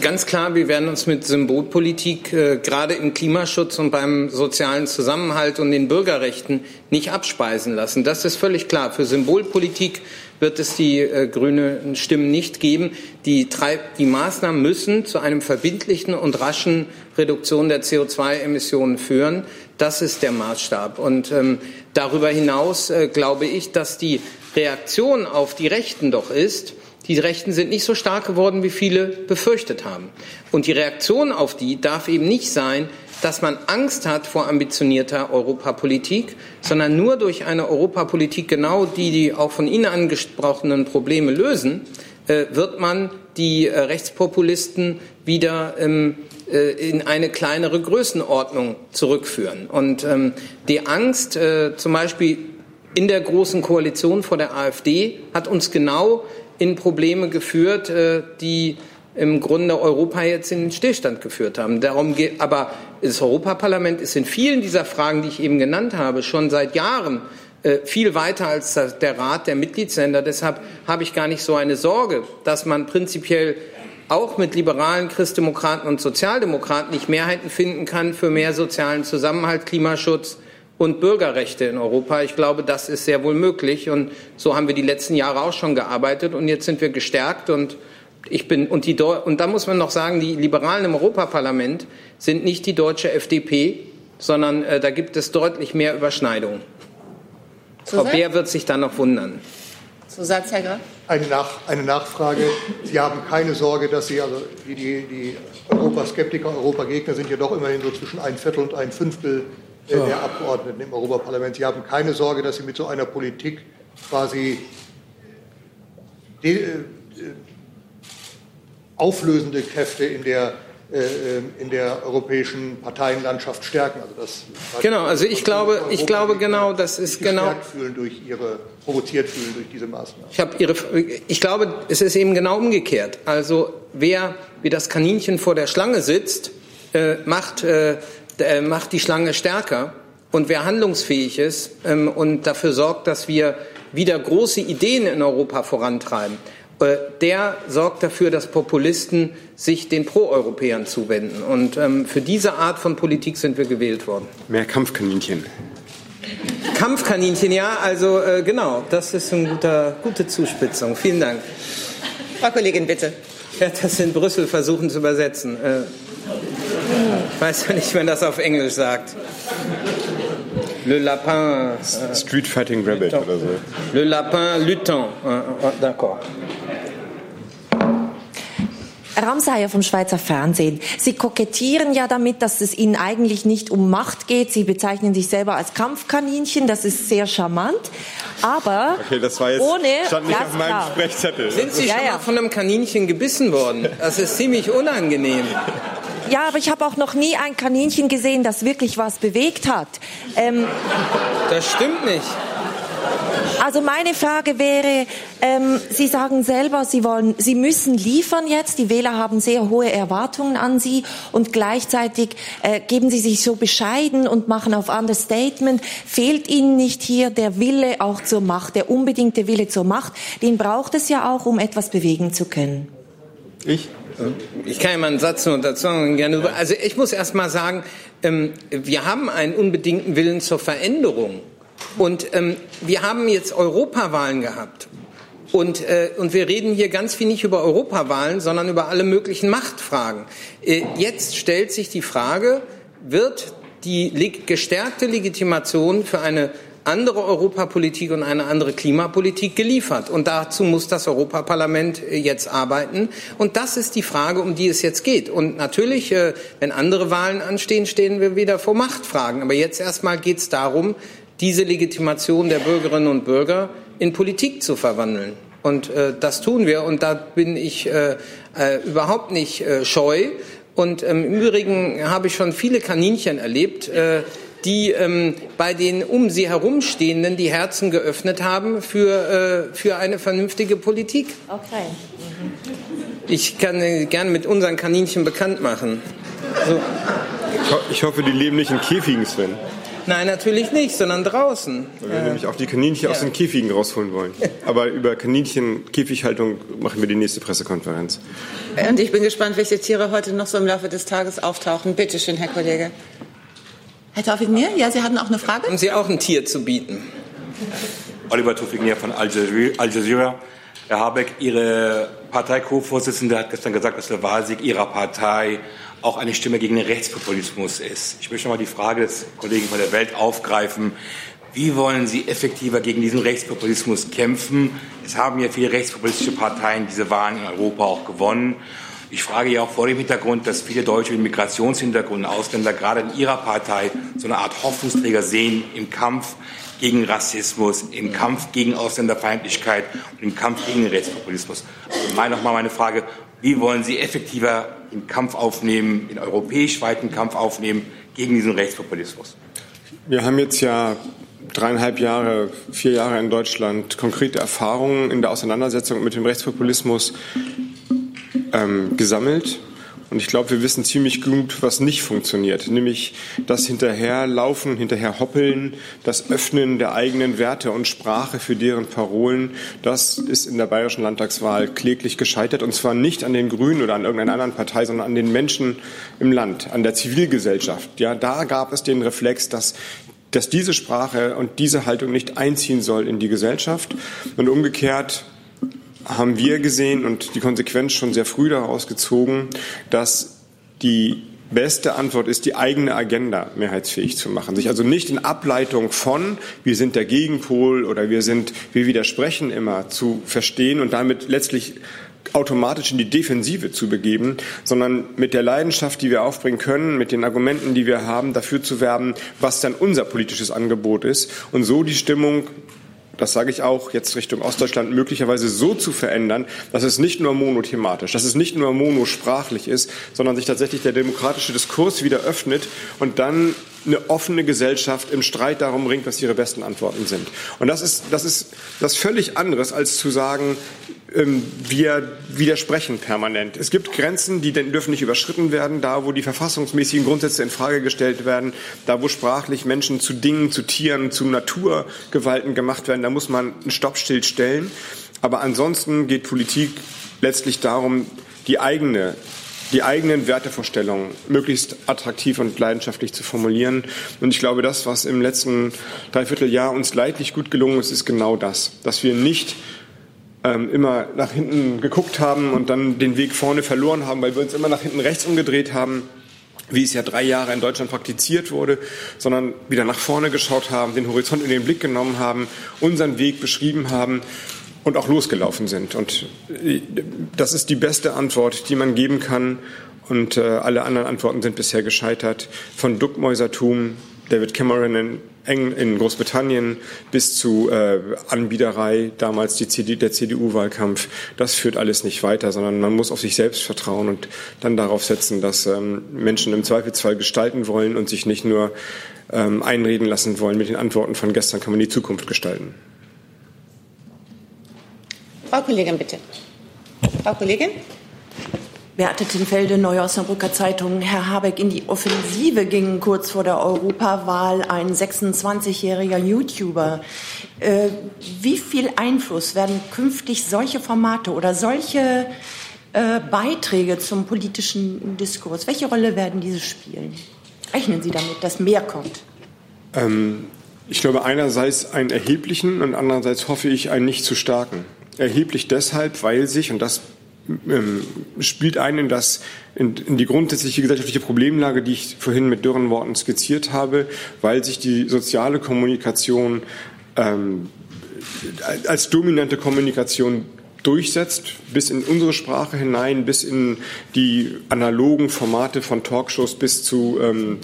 Ganz klar, wir werden uns mit Symbolpolitik äh, gerade im Klimaschutz und beim sozialen Zusammenhalt und den Bürgerrechten nicht abspeisen lassen. Das ist völlig klar. Für Symbolpolitik wird es die äh, grüne Stimmen nicht geben. Die, die Maßnahmen müssen zu einem verbindlichen und raschen Reduktion der CO2-Emissionen führen. Das ist der Maßstab. Und ähm, darüber hinaus äh, glaube ich, dass die Reaktion auf die Rechten doch ist, die Rechten sind nicht so stark geworden, wie viele befürchtet haben. Und die Reaktion auf die darf eben nicht sein, dass man Angst hat vor ambitionierter Europapolitik, sondern nur durch eine Europapolitik, genau die die auch von Ihnen angesprochenen Probleme lösen, äh, wird man die äh, Rechtspopulisten wieder ähm, äh, in eine kleinere Größenordnung zurückführen. Und ähm, die Angst, zum Beispiel in der großen Koalition vor der AfD, hat uns genau in Probleme geführt, äh, die im Grunde Europa jetzt in den Stillstand geführt haben. Darum geht, aber das Europaparlament ist in vielen dieser Fragen, die ich eben genannt habe, schon seit Jahren äh, viel weiter als der Rat der Mitgliedsländer. Deshalb habe ich gar nicht so eine Sorge, dass man prinzipiell auch mit Liberalen, Christdemokraten und Sozialdemokraten nicht Mehrheiten finden kann für mehr sozialen Zusammenhalt, Klimaschutz, und Bürgerrechte in Europa. Ich glaube, das ist sehr wohl möglich. Und so haben wir die letzten Jahre auch schon gearbeitet. Und jetzt sind wir gestärkt. Und ich bin, und, die, und da muss man noch sagen, die Liberalen im Europaparlament sind nicht die deutsche FDP, sondern äh, da gibt es deutlich mehr Überschneidungen. Frau Beer wird sich da noch wundern. Zusatz, Herr Graf? Eine, Nach eine Nachfrage. Sie haben keine Sorge, dass Sie, also die, die, die Europaskeptiker, Europagegner sind ja doch immerhin so zwischen ein Viertel und ein Fünftel ja. der Abgeordneten im Europaparlament. Sie haben keine Sorge, dass Sie mit so einer Politik quasi de, äh, auflösende Kräfte in der äh, in der europäischen Parteienlandschaft stärken. Also das genau, also ich glaube, ich glaube genau, das ist genau fühlen durch ihre provoziert fühlen durch diese Maßnahmen. Ich habe ihre, ich glaube, es ist eben genau umgekehrt. Also wer wie das Kaninchen vor der Schlange sitzt, äh, macht äh, äh, macht die Schlange stärker. Und wer handlungsfähig ist ähm, und dafür sorgt, dass wir wieder große Ideen in Europa vorantreiben äh, der sorgt dafür, dass Populisten sich den Proeuropäern zuwenden. Und ähm, für diese Art von Politik sind wir gewählt worden. Mehr Kampfkaninchen. Kampfkaninchen, ja, also äh, genau, das ist eine guter, gute Zuspitzung. Vielen Dank. Frau Kollegin, bitte. Ich werde das in Brüssel versuchen zu übersetzen. Äh, ich weiß ja nicht, wie man das auf Englisch sagt. Le lapin. Äh, Street Fighting Rabbit oder so. Le lapin lutin. Äh, äh, d'accord. Ramsayer vom Schweizer Fernsehen. Sie kokettieren ja damit, dass es Ihnen eigentlich nicht um Macht geht. Sie bezeichnen sich selber als Kampfkaninchen. Das ist sehr charmant. Aber okay, das war jetzt, ohne stand nicht auf meinem klar. Sprechzettel. Sind Sie ja, schon ja. mal von einem Kaninchen gebissen worden? Das ist ziemlich unangenehm. Ja, aber ich habe auch noch nie ein Kaninchen gesehen, das wirklich was bewegt hat. Ähm, das stimmt nicht. Also meine Frage wäre, ähm, Sie sagen selber, Sie, wollen, Sie müssen liefern jetzt. Die Wähler haben sehr hohe Erwartungen an Sie und gleichzeitig äh, geben Sie sich so bescheiden und machen auf Understatement. Fehlt Ihnen nicht hier der Wille auch zur Macht, der unbedingte Wille zur Macht? Den braucht es ja auch, um etwas bewegen zu können. Ich? Ich kann ja mal einen Satz nur dazu sagen. Also ich muss erst mal sagen, ähm, wir haben einen unbedingten Willen zur Veränderung. Und ähm, wir haben jetzt Europawahlen gehabt. Und, äh, und wir reden hier ganz viel nicht über Europawahlen, sondern über alle möglichen Machtfragen. Äh, jetzt stellt sich die Frage, wird die gestärkte Legitimation für eine andere Europapolitik und eine andere Klimapolitik geliefert. Und dazu muss das Europaparlament äh, jetzt arbeiten. Und das ist die Frage, um die es jetzt geht. Und natürlich, äh, wenn andere Wahlen anstehen, stehen wir wieder vor Machtfragen. Aber jetzt erstmal geht es darum, diese Legitimation der Bürgerinnen und Bürger in Politik zu verwandeln. Und äh, das tun wir. Und da bin ich äh, äh, überhaupt nicht äh, scheu. Und ähm, im Übrigen habe ich schon viele Kaninchen erlebt, äh, die ähm, bei den um sie herumstehenden die Herzen geöffnet haben für, äh, für eine vernünftige Politik. Okay. Ich kann äh, gerne mit unseren Kaninchen bekannt machen. So. Ich, ho ich hoffe, die leben nicht in Käfigen, Sven. Nein, natürlich nicht, sondern draußen. Weil wir äh, nämlich auch die Kaninchen ja. aus den Käfigen rausholen wollen. Aber über Kaninchen-Käfighaltung machen wir die nächste Pressekonferenz. Und ich bin gespannt, welche Tiere heute noch so im Laufe des Tages auftauchen. Bitte schön, Herr Kollege. Herr Taufik Mir, ja, Sie hatten auch eine Frage? Haben Sie auch ein Tier zu bieten? Oliver Taufik Mir von Al Jazeera. Herr Habeck, Ihre Partei-Co-Vorsitzende hat gestern gesagt, dass der Wahlsieg Ihrer Partei auch eine Stimme gegen den Rechtspopulismus ist. Ich möchte noch mal die Frage des Kollegen von der Welt aufgreifen. Wie wollen Sie effektiver gegen diesen Rechtspopulismus kämpfen? Es haben ja viele rechtspopulistische Parteien diese Wahlen in Europa auch gewonnen. Ich frage ja auch vor dem Hintergrund, dass viele Deutsche mit Migrationshintergrund, Ausländer gerade in ihrer Partei so eine Art Hoffnungsträger sehen im Kampf gegen Rassismus, im Kampf gegen Ausländerfeindlichkeit und im Kampf gegen Rechtspopulismus. Also meine, nochmal meine Frage, wie wollen Sie effektiver den Kampf aufnehmen, den europäisch weiten Kampf aufnehmen gegen diesen Rechtspopulismus? Wir haben jetzt ja dreieinhalb Jahre, vier Jahre in Deutschland konkrete Erfahrungen in der Auseinandersetzung mit dem Rechtspopulismus ähm, gesammelt. Und ich glaube, wir wissen ziemlich gut, was nicht funktioniert, nämlich das Hinterherlaufen, Hinterherhoppeln, das Öffnen der eigenen Werte und Sprache für deren Parolen. Das ist in der bayerischen Landtagswahl kläglich gescheitert und zwar nicht an den Grünen oder an irgendeiner anderen Partei, sondern an den Menschen im Land, an der Zivilgesellschaft. Ja, da gab es den Reflex, dass dass diese Sprache und diese Haltung nicht einziehen soll in die Gesellschaft und umgekehrt haben wir gesehen und die Konsequenz schon sehr früh daraus gezogen, dass die beste Antwort ist, die eigene Agenda mehrheitsfähig zu machen. Sich also nicht in Ableitung von, wir sind der Gegenpol oder wir sind, wir widersprechen immer zu verstehen und damit letztlich automatisch in die Defensive zu begeben, sondern mit der Leidenschaft, die wir aufbringen können, mit den Argumenten, die wir haben, dafür zu werben, was dann unser politisches Angebot ist und so die Stimmung das sage ich auch jetzt Richtung Ostdeutschland, möglicherweise so zu verändern, dass es nicht nur monothematisch, dass es nicht nur monosprachlich ist, sondern sich tatsächlich der demokratische Diskurs wieder öffnet und dann eine offene Gesellschaft im Streit darum ringt, was ihre besten Antworten sind. Und das ist, das ist das völlig anderes, als zu sagen, ähm, wir widersprechen permanent. Es gibt Grenzen, die dürfen nicht überschritten werden, da wo die verfassungsmäßigen Grundsätze in Frage gestellt werden, da wo sprachlich Menschen zu Dingen, zu Tieren, zu Naturgewalten gemacht werden, da muss man ein Stoppschild stellen. Aber ansonsten geht Politik letztlich darum, die eigene die eigenen Wertevorstellungen möglichst attraktiv und leidenschaftlich zu formulieren. Und ich glaube, das, was im letzten Dreivierteljahr uns leidlich gut gelungen ist, ist genau das, dass wir nicht ähm, immer nach hinten geguckt haben und dann den Weg vorne verloren haben, weil wir uns immer nach hinten rechts umgedreht haben, wie es ja drei Jahre in Deutschland praktiziert wurde, sondern wieder nach vorne geschaut haben, den Horizont in den Blick genommen haben, unseren Weg beschrieben haben und auch losgelaufen sind. Und äh, das ist die beste Antwort, die man geben kann. Und äh, alle anderen Antworten sind bisher gescheitert. Von Duckmäusertum, David Cameron in, in Großbritannien bis zu äh, Anbiederei, damals CD, der CDU-Wahlkampf. Das führt alles nicht weiter, sondern man muss auf sich selbst vertrauen und dann darauf setzen, dass ähm, Menschen im Zweifelsfall gestalten wollen und sich nicht nur ähm, einreden lassen wollen. Mit den Antworten von gestern kann man die Zukunft gestalten. Frau Kollegin, bitte. Frau Kollegin? Beate Tinfelde, Neue Osnabrücker Zeitung. Herr Habeck, in die Offensive ging kurz vor der Europawahl ein 26-jähriger YouTuber. Äh, wie viel Einfluss werden künftig solche Formate oder solche äh, Beiträge zum politischen Diskurs, welche Rolle werden diese spielen? Rechnen Sie damit, dass mehr kommt? Ähm, ich glaube einerseits einen erheblichen und andererseits hoffe ich einen nicht zu starken. Erheblich deshalb, weil sich, und das ähm, spielt ein in, das, in, in, die grundsätzliche gesellschaftliche Problemlage, die ich vorhin mit dürren Worten skizziert habe, weil sich die soziale Kommunikation ähm, als dominante Kommunikation durchsetzt, bis in unsere Sprache hinein, bis in die analogen Formate von Talkshows, bis zu ähm,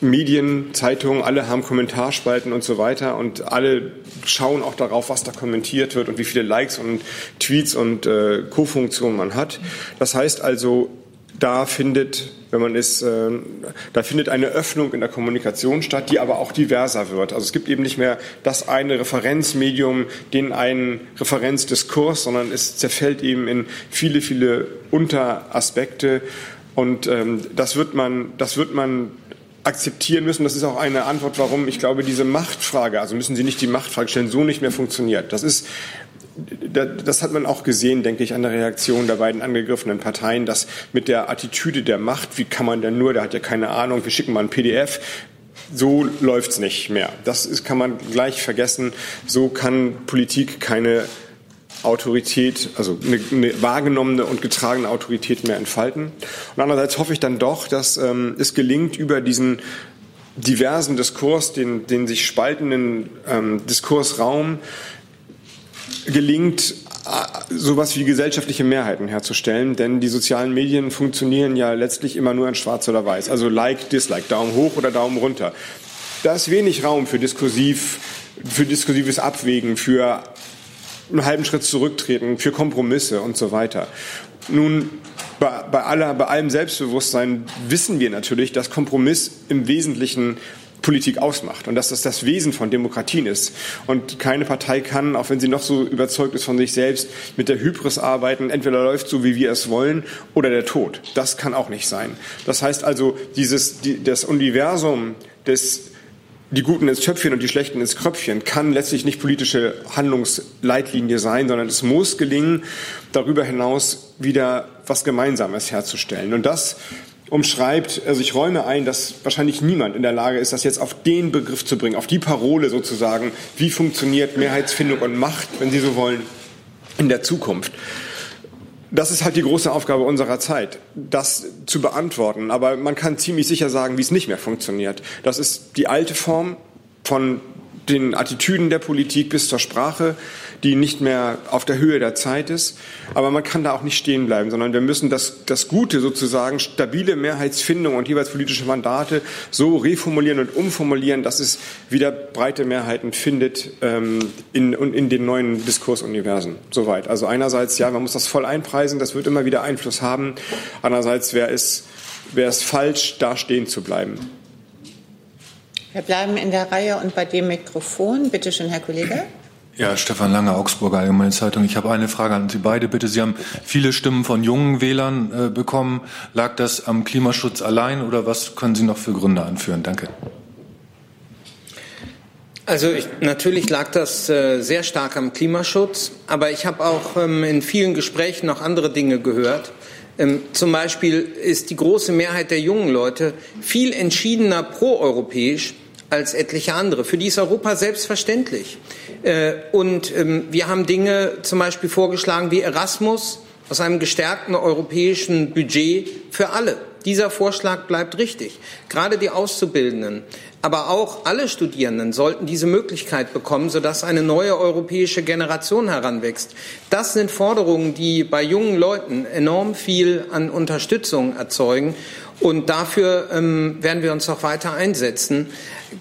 Medien, Zeitungen, alle haben Kommentarspalten und so weiter und alle schauen auch darauf, was da kommentiert wird und wie viele Likes und Tweets und äh, Co-Funktionen man hat. Das heißt also, da findet, wenn man ist, äh, da findet eine Öffnung in der Kommunikation statt, die aber auch diverser wird. Also es gibt eben nicht mehr das eine Referenzmedium, den einen Referenzdiskurs, sondern es zerfällt eben in viele, viele Unteraspekte. Und ähm, das wird man, das wird man akzeptieren müssen. Das ist auch eine Antwort, warum ich glaube, diese Machtfrage, also müssen Sie nicht die Machtfrage stellen, so nicht mehr funktioniert. Das ist das hat man auch gesehen, denke ich, an der Reaktion der beiden angegriffenen Parteien, dass mit der Attitüde der Macht, wie kann man denn nur, der hat ja keine Ahnung, wir schicken mal ein PDF, so läuft's nicht mehr. Das ist, kann man gleich vergessen. So kann Politik keine Autorität, also eine, eine wahrgenommene und getragene Autorität mehr entfalten. Und andererseits hoffe ich dann doch, dass ähm, es gelingt, über diesen diversen Diskurs, den, den sich spaltenden ähm, Diskursraum, gelingt, äh, sowas wie gesellschaftliche Mehrheiten herzustellen, denn die sozialen Medien funktionieren ja letztlich immer nur in Schwarz oder Weiß, also Like, Dislike, Daumen hoch oder Daumen runter. Da ist wenig Raum für diskursiv, für diskursives Abwägen, für einen halben Schritt zurücktreten, für Kompromisse und so weiter. Nun, bei, bei, aller, bei allem Selbstbewusstsein wissen wir natürlich, dass Kompromiss im Wesentlichen Politik ausmacht und dass das das Wesen von Demokratien ist. Und keine Partei kann, auch wenn sie noch so überzeugt ist von sich selbst, mit der Hybris arbeiten. Entweder läuft so, wie wir es wollen, oder der Tod. Das kann auch nicht sein. Das heißt also, dieses, die, das Universum des die Guten ins Töpfchen und die Schlechten ins Kröpfchen kann letztlich nicht politische Handlungsleitlinie sein, sondern es muss gelingen, darüber hinaus wieder was Gemeinsames herzustellen. Und das umschreibt, also ich räume ein, dass wahrscheinlich niemand in der Lage ist, das jetzt auf den Begriff zu bringen, auf die Parole sozusagen, wie funktioniert Mehrheitsfindung und Macht, wenn Sie so wollen, in der Zukunft. Das ist halt die große Aufgabe unserer Zeit, das zu beantworten. Aber man kann ziemlich sicher sagen, wie es nicht mehr funktioniert. Das ist die alte Form von den Attitüden der Politik bis zur Sprache, die nicht mehr auf der Höhe der Zeit ist. Aber man kann da auch nicht stehen bleiben, sondern wir müssen das, das Gute sozusagen, stabile Mehrheitsfindung und jeweils politische Mandate so reformulieren und umformulieren, dass es wieder breite Mehrheiten findet ähm, in, in den neuen Diskursuniversen. Soweit. Also einerseits, ja, man muss das voll einpreisen, das wird immer wieder Einfluss haben. Andererseits wäre es, wäre es falsch, da stehen zu bleiben. Wir bleiben in der Reihe und bei dem Mikrofon. Bitte schön, Herr Kollege. Ja, Stefan Lange, Augsburger Allgemeine Zeitung. Ich habe eine Frage an Sie beide. Bitte, Sie haben viele Stimmen von jungen Wählern äh, bekommen. Lag das am Klimaschutz allein oder was können Sie noch für Gründe anführen? Danke. Also ich, natürlich lag das äh, sehr stark am Klimaschutz, aber ich habe auch ähm, in vielen Gesprächen noch andere Dinge gehört. Ähm, zum Beispiel ist die große Mehrheit der jungen Leute viel entschiedener proeuropäisch als etliche andere. Für die ist Europa selbstverständlich. Äh, und ähm, wir haben Dinge zum Beispiel vorgeschlagen wie Erasmus aus einem gestärkten europäischen Budget für alle. Dieser Vorschlag bleibt richtig. Gerade die Auszubildenden aber auch alle Studierenden sollten diese Möglichkeit bekommen, sodass eine neue europäische Generation heranwächst. Das sind Forderungen, die bei jungen Leuten enorm viel an Unterstützung erzeugen. Und dafür ähm, werden wir uns auch weiter einsetzen.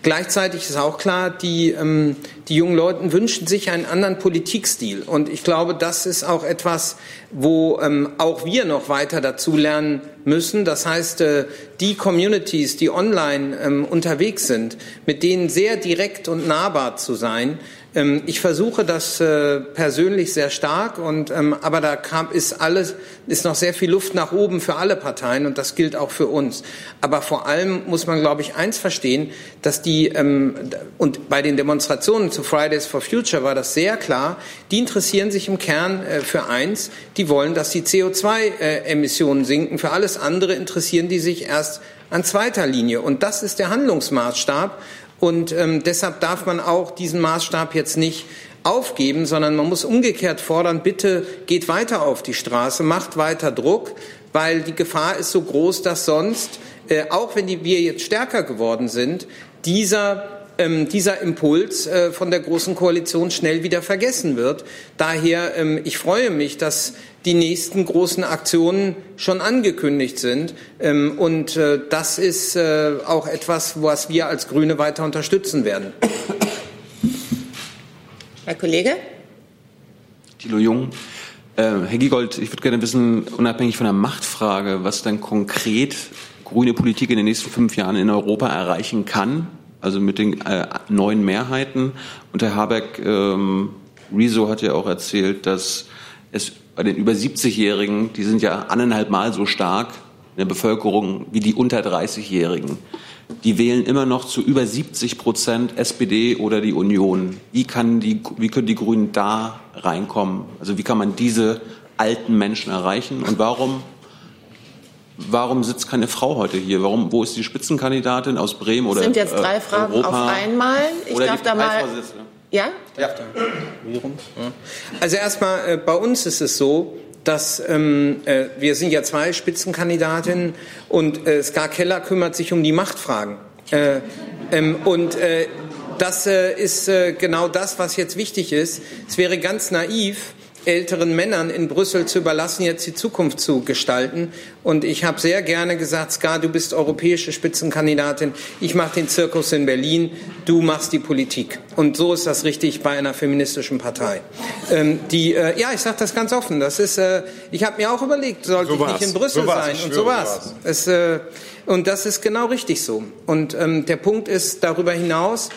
Gleichzeitig ist auch klar, die, ähm, die jungen Leute wünschen sich einen anderen Politikstil. Und ich glaube, das ist auch etwas, wo ähm, auch wir noch weiter dazulernen müssen. Das heißt, äh, die Communities, die online ähm, unterwegs sind, mit denen sehr direkt und nahbar zu sein, ähm, ich versuche das äh, persönlich sehr stark, und, ähm, aber da kam, ist alles, ist noch sehr viel Luft nach oben für alle Parteien und das gilt auch für uns. Aber vor allem muss man, glaube ich, eins verstehen, dass die, ähm, und bei den Demonstrationen zu Fridays for Future war das sehr klar, die interessieren sich im Kern äh, für eins, die wollen, dass die CO2-Emissionen äh, sinken. Für alles andere interessieren die sich erst an zweiter Linie. Und das ist der Handlungsmaßstab. Und ähm, deshalb darf man auch diesen Maßstab jetzt nicht aufgeben, sondern man muss umgekehrt fordern, bitte geht weiter auf die Straße, macht weiter Druck, weil die Gefahr ist so groß, dass sonst, äh, auch wenn die, wir jetzt stärker geworden sind, dieser ähm, dieser Impuls äh, von der Großen Koalition schnell wieder vergessen wird. Daher, ähm, ich freue mich, dass die nächsten großen Aktionen schon angekündigt sind. Ähm, und äh, das ist äh, auch etwas, was wir als Grüne weiter unterstützen werden. Herr Kollege? Thilo Jung. Äh, Herr Giegold, ich würde gerne wissen, unabhängig von der Machtfrage, was denn konkret grüne Politik in den nächsten fünf Jahren in Europa erreichen kann, also mit den äh, neuen Mehrheiten. Und Herr Habeck, ähm, Rezo hat ja auch erzählt, dass es bei den über 70-Jährigen, die sind ja anderthalb Mal so stark in der Bevölkerung wie die unter 30-Jährigen. Die wählen immer noch zu über 70 Prozent SPD oder die Union. Wie, kann die, wie können die Grünen da reinkommen? Also wie kann man diese alten Menschen erreichen? Und warum, warum sitzt keine Frau heute hier? Warum, wo ist die Spitzenkandidatin aus Bremen oder Das sind jetzt drei äh, Fragen Europa? auf einmal. Ich oder darf da mal. Ja? Ja. Also erstmal, äh, bei uns ist es so, dass ähm, äh, wir sind ja zwei Spitzenkandidatinnen und äh, Ska Keller kümmert sich um die Machtfragen. Äh, ähm, und äh, das äh, ist äh, genau das, was jetzt wichtig ist. Es wäre ganz naiv, älteren Männern in Brüssel zu überlassen, jetzt die Zukunft zu gestalten. Und ich habe sehr gerne gesagt, Ska, du bist europäische Spitzenkandidatin, ich mache den Zirkus in Berlin, du machst die Politik. Und so ist das richtig bei einer feministischen Partei. Ähm, die, äh, ja, ich sage das ganz offen. Das ist, äh, ich habe mir auch überlegt, sollte so ich nicht in Brüssel so sein und so war's. Es, äh, und das ist genau richtig so. Und ähm, der Punkt ist darüber hinaus,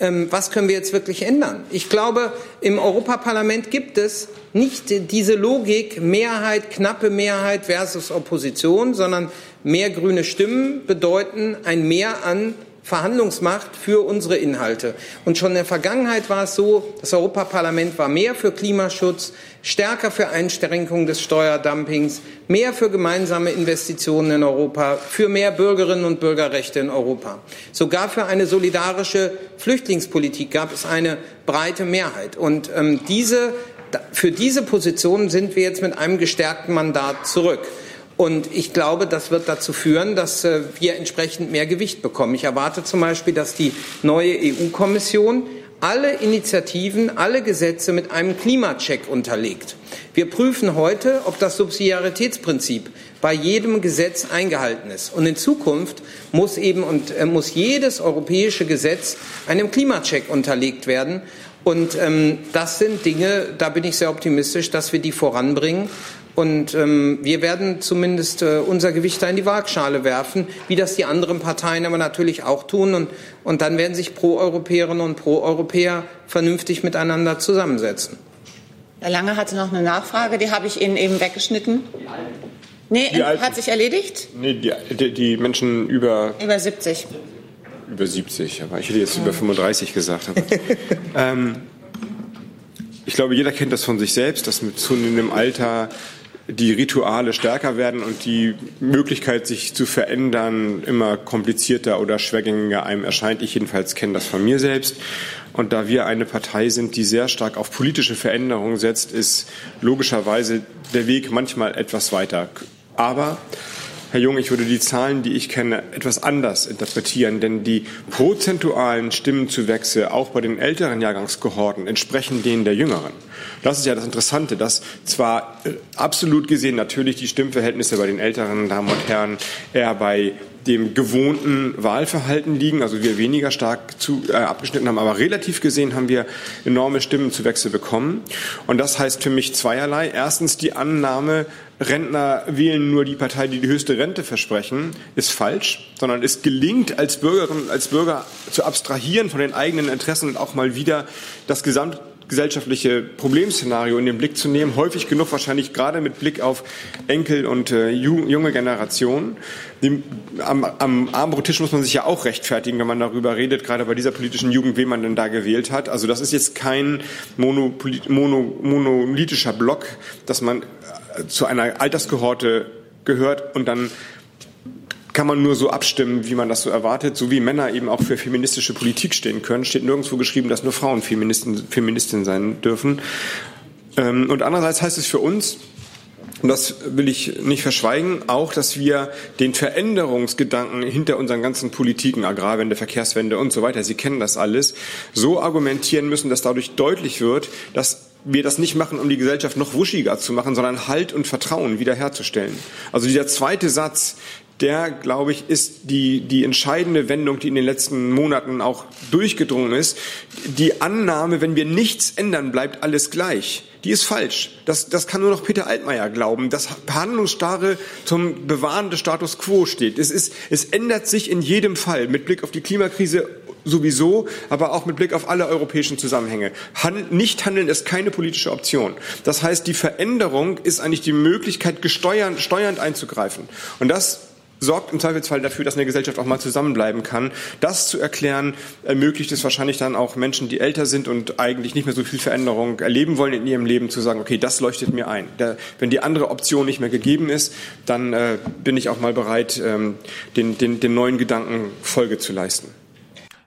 was können wir jetzt wirklich ändern? Ich glaube, im Europaparlament gibt es nicht diese Logik Mehrheit, knappe Mehrheit versus Opposition, sondern mehr grüne Stimmen bedeuten ein Mehr an Verhandlungsmacht für unsere Inhalte. Und schon in der Vergangenheit war es so, das Europaparlament war mehr für Klimaschutz, stärker für Einschränkung des Steuerdumpings, mehr für gemeinsame Investitionen in Europa, für mehr Bürgerinnen und Bürgerrechte in Europa. Sogar für eine solidarische Flüchtlingspolitik gab es eine breite Mehrheit. Und ähm, diese, für diese Position sind wir jetzt mit einem gestärkten Mandat zurück. Und ich glaube, das wird dazu führen, dass äh, wir entsprechend mehr Gewicht bekommen. Ich erwarte zum Beispiel, dass die neue EU-Kommission alle Initiativen, alle Gesetze mit einem Klimacheck unterlegt. Wir prüfen heute, ob das Subsidiaritätsprinzip bei jedem Gesetz eingehalten ist. Und in Zukunft muss eben und äh, muss jedes europäische Gesetz einem Klimacheck unterlegt werden. Und ähm, das sind Dinge, da bin ich sehr optimistisch, dass wir die voranbringen. Und ähm, wir werden zumindest äh, unser Gewicht da in die Waagschale werfen, wie das die anderen Parteien aber natürlich auch tun. Und, und dann werden sich Pro-Europäerinnen und Pro-Europäer vernünftig miteinander zusammensetzen. Herr Lange hatte noch eine Nachfrage, die habe ich Ihnen eben weggeschnitten. Nee, hat sich erledigt? Nee, die, die, die Menschen über. Über 70. über 70, aber ich hätte jetzt über 35 gesagt. Aber, ähm, ich glaube, jeder kennt das von sich selbst, dass mit zunehmendem Alter die Rituale stärker werden und die Möglichkeit, sich zu verändern, immer komplizierter oder schwergängiger einem erscheint. Ich jedenfalls kenne das von mir selbst. Und da wir eine Partei sind, die sehr stark auf politische Veränderungen setzt, ist logischerweise der Weg manchmal etwas weiter. Aber Herr Jung, ich würde die Zahlen, die ich kenne, etwas anders interpretieren, denn die prozentualen Stimmenzuwächse auch bei den älteren Jahrgangskohorten entsprechen denen der jüngeren. Das ist ja das Interessante, dass zwar äh, absolut gesehen natürlich die Stimmverhältnisse bei den älteren Damen und Herren eher bei dem gewohnten Wahlverhalten liegen, also wir weniger stark zu, äh, abgeschnitten haben, aber relativ gesehen haben wir enorme Stimmenzuwächse bekommen. Und das heißt für mich zweierlei. Erstens die Annahme, Rentner wählen nur die Partei, die die höchste Rente versprechen, ist falsch, sondern es gelingt als Bürgerin, als Bürger zu abstrahieren von den eigenen Interessen und auch mal wieder das gesamtgesellschaftliche Problemszenario in den Blick zu nehmen, häufig genug wahrscheinlich gerade mit Blick auf Enkel und äh, junge Generationen. Dem, am, am Abendbrottisch muss man sich ja auch rechtfertigen, wenn man darüber redet, gerade bei dieser politischen Jugend, wen man denn da gewählt hat. Also das ist jetzt kein mono, mono, monolithischer Block, dass man zu einer Alterskohorte gehört und dann kann man nur so abstimmen, wie man das so erwartet, so wie Männer eben auch für feministische Politik stehen können. Steht nirgendwo geschrieben, dass nur Frauen Feministen, Feministinnen sein dürfen. Ähm, und andererseits heißt es für uns, und das will ich nicht verschweigen, auch, dass wir den Veränderungsgedanken hinter unseren ganzen Politiken, Agrarwende, Verkehrswende und so weiter, Sie kennen das alles, so argumentieren müssen, dass dadurch deutlich wird, dass wir das nicht machen, um die Gesellschaft noch wuschiger zu machen, sondern Halt und Vertrauen wiederherzustellen. Also dieser zweite Satz, der, glaube ich, ist die, die entscheidende Wendung, die in den letzten Monaten auch durchgedrungen ist. Die Annahme, wenn wir nichts ändern, bleibt alles gleich. Die ist falsch. Das, das kann nur noch Peter Altmaier glauben, dass Verhandlungsstarre zum Bewahren des Status quo steht. Es, ist, es ändert sich in jedem Fall mit Blick auf die Klimakrise sowieso, aber auch mit Blick auf alle europäischen Zusammenhänge. Hand, nicht handeln ist keine politische Option. Das heißt, die Veränderung ist eigentlich die Möglichkeit, gesteuernd, steuernd einzugreifen. Und das sorgt im Zweifelsfall dafür, dass eine Gesellschaft auch mal zusammenbleiben kann. Das zu erklären, ermöglicht es wahrscheinlich dann auch Menschen, die älter sind und eigentlich nicht mehr so viel Veränderung erleben wollen in ihrem Leben, zu sagen, okay, das leuchtet mir ein. Der, wenn die andere Option nicht mehr gegeben ist, dann äh, bin ich auch mal bereit, ähm, den, den, den neuen Gedanken Folge zu leisten.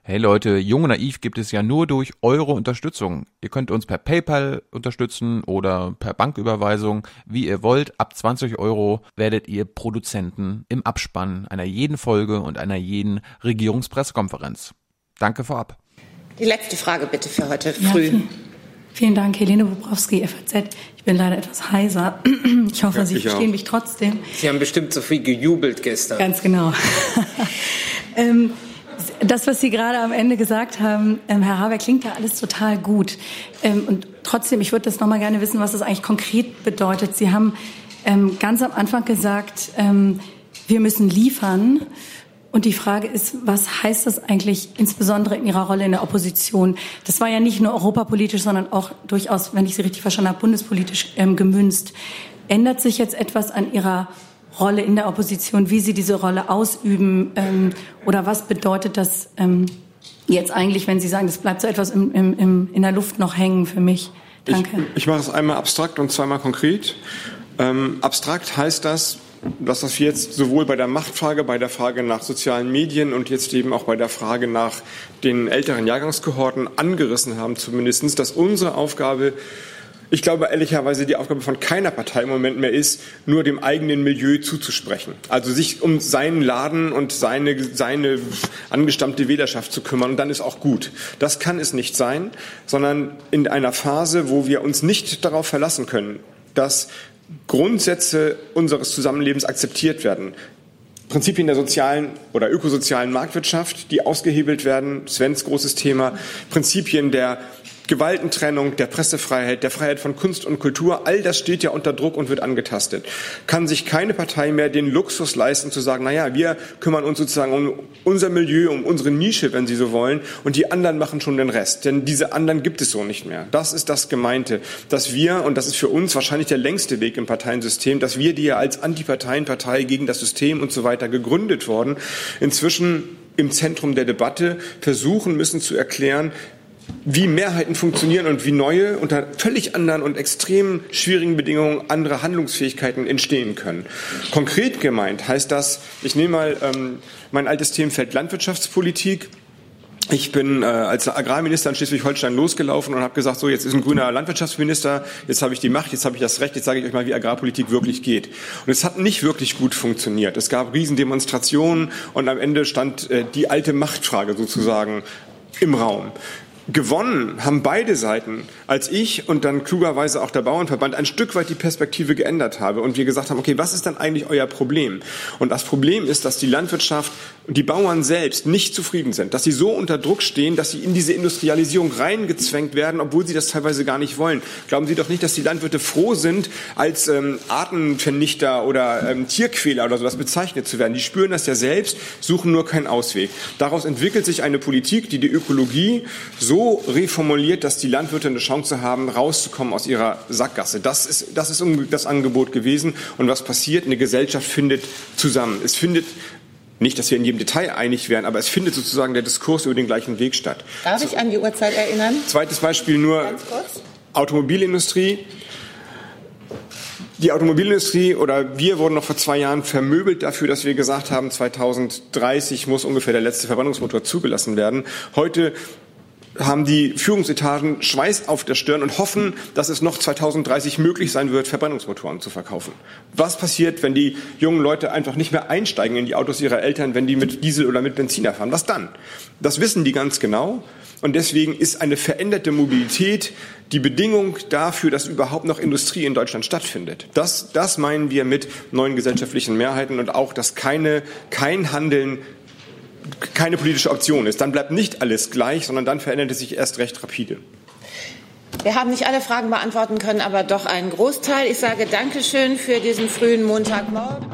Hey Leute, Jung und Naiv gibt es ja nur durch eure Unterstützung. Ihr könnt uns per PayPal unterstützen oder per Banküberweisung, wie ihr wollt. Ab 20 Euro werdet ihr Produzenten im Abspann einer jeden Folge und einer jeden Regierungspressekonferenz. Danke vorab. Die letzte Frage bitte für heute früh. Ja, vielen Dank, Helene Bobrowski, FAZ. Ich bin leider etwas heiser. Ich hoffe, ja, Sie verstehen auch. mich trotzdem. Sie haben bestimmt so viel gejubelt gestern. Ganz genau. ähm, das, was Sie gerade am Ende gesagt haben, ähm, Herr Haber, klingt ja alles total gut. Ähm, und trotzdem, ich würde das noch mal gerne wissen, was das eigentlich konkret bedeutet. Sie haben ähm, ganz am Anfang gesagt, ähm, wir müssen liefern. Und die Frage ist, was heißt das eigentlich insbesondere in Ihrer Rolle in der Opposition? Das war ja nicht nur europapolitisch, sondern auch durchaus, wenn ich Sie richtig verstanden habe, bundespolitisch ähm, gemünzt. Ändert sich jetzt etwas an Ihrer Rolle in der Opposition, wie Sie diese Rolle ausüben ähm, oder was bedeutet das ähm, jetzt eigentlich, wenn Sie sagen, das bleibt so etwas im, im, im, in der Luft noch hängen für mich? Danke. Ich, ich mache es einmal abstrakt und zweimal konkret. Ähm, abstrakt heißt das, dass das wir jetzt sowohl bei der Machtfrage, bei der Frage nach sozialen Medien und jetzt eben auch bei der Frage nach den älteren Jahrgangskohorten angerissen haben, zumindestens, dass unsere Aufgabe ich glaube ehrlicherweise, die Aufgabe von keiner Partei im Moment mehr ist, nur dem eigenen Milieu zuzusprechen. Also sich um seinen Laden und seine, seine angestammte Wählerschaft zu kümmern. Und dann ist auch gut. Das kann es nicht sein, sondern in einer Phase, wo wir uns nicht darauf verlassen können, dass Grundsätze unseres Zusammenlebens akzeptiert werden. Prinzipien der sozialen oder ökosozialen Marktwirtschaft, die ausgehebelt werden, Svens großes Thema, Prinzipien der Gewaltentrennung, der Pressefreiheit, der Freiheit von Kunst und Kultur, all das steht ja unter Druck und wird angetastet. Kann sich keine Partei mehr den Luxus leisten zu sagen, na ja, wir kümmern uns sozusagen um unser Milieu, um unsere Nische, wenn Sie so wollen, und die anderen machen schon den Rest. Denn diese anderen gibt es so nicht mehr. Das ist das Gemeinte, dass wir, und das ist für uns wahrscheinlich der längste Weg im Parteiensystem, dass wir, die ja als Antiparteienpartei gegen das System und so weiter gegründet worden, inzwischen im Zentrum der Debatte versuchen müssen zu erklären, wie Mehrheiten funktionieren und wie neue unter völlig anderen und extrem schwierigen Bedingungen andere Handlungsfähigkeiten entstehen können. Konkret gemeint heißt das, ich nehme mal ähm, mein altes Themenfeld Landwirtschaftspolitik. Ich bin äh, als Agrarminister in Schleswig-Holstein losgelaufen und habe gesagt, so jetzt ist ein grüner Landwirtschaftsminister, jetzt habe ich die Macht, jetzt habe ich das Recht, jetzt sage ich euch mal, wie Agrarpolitik wirklich geht. Und es hat nicht wirklich gut funktioniert. Es gab Riesendemonstrationen und am Ende stand äh, die alte Machtfrage sozusagen im Raum. Gewonnen haben beide Seiten, als ich und dann klugerweise auch der Bauernverband ein Stück weit die Perspektive geändert habe und wir gesagt haben, okay, was ist dann eigentlich euer Problem? Und das Problem ist, dass die Landwirtschaft und die Bauern selbst nicht zufrieden sind, dass sie so unter Druck stehen, dass sie in diese Industrialisierung reingezwängt werden, obwohl sie das teilweise gar nicht wollen. Glauben Sie doch nicht, dass die Landwirte froh sind, als ähm, Artenvernichter oder ähm, Tierquäler oder sowas bezeichnet zu werden. Die spüren das ja selbst, suchen nur keinen Ausweg. Daraus entwickelt sich eine Politik, die die Ökologie so reformuliert, dass die Landwirte eine Chance haben, rauszukommen aus ihrer Sackgasse. Das ist das, ist das Angebot gewesen. Und was passiert? Eine Gesellschaft findet zusammen. Es findet nicht, dass wir in jedem Detail einig wären, aber es findet sozusagen der Diskurs über den gleichen Weg statt. Darf ich an die Uhrzeit erinnern? Zweites Beispiel nur Automobilindustrie. Die Automobilindustrie oder wir wurden noch vor zwei Jahren vermöbelt dafür, dass wir gesagt haben, 2030 muss ungefähr der letzte Verbrennungsmotor zugelassen werden. Heute haben die Führungsetagen Schweiß auf der Stirn und hoffen, dass es noch 2030 möglich sein wird, Verbrennungsmotoren zu verkaufen. Was passiert, wenn die jungen Leute einfach nicht mehr einsteigen in die Autos ihrer Eltern, wenn die mit Diesel oder mit Benziner fahren? Was dann? Das wissen die ganz genau. Und deswegen ist eine veränderte Mobilität die Bedingung dafür, dass überhaupt noch Industrie in Deutschland stattfindet. Das, das meinen wir mit neuen gesellschaftlichen Mehrheiten und auch, dass keine, kein Handeln keine politische Option ist. Dann bleibt nicht alles gleich, sondern dann verändert es sich erst recht rapide. Wir haben nicht alle Fragen beantworten können, aber doch einen Großteil. Ich sage Dankeschön für diesen frühen Montagmorgen.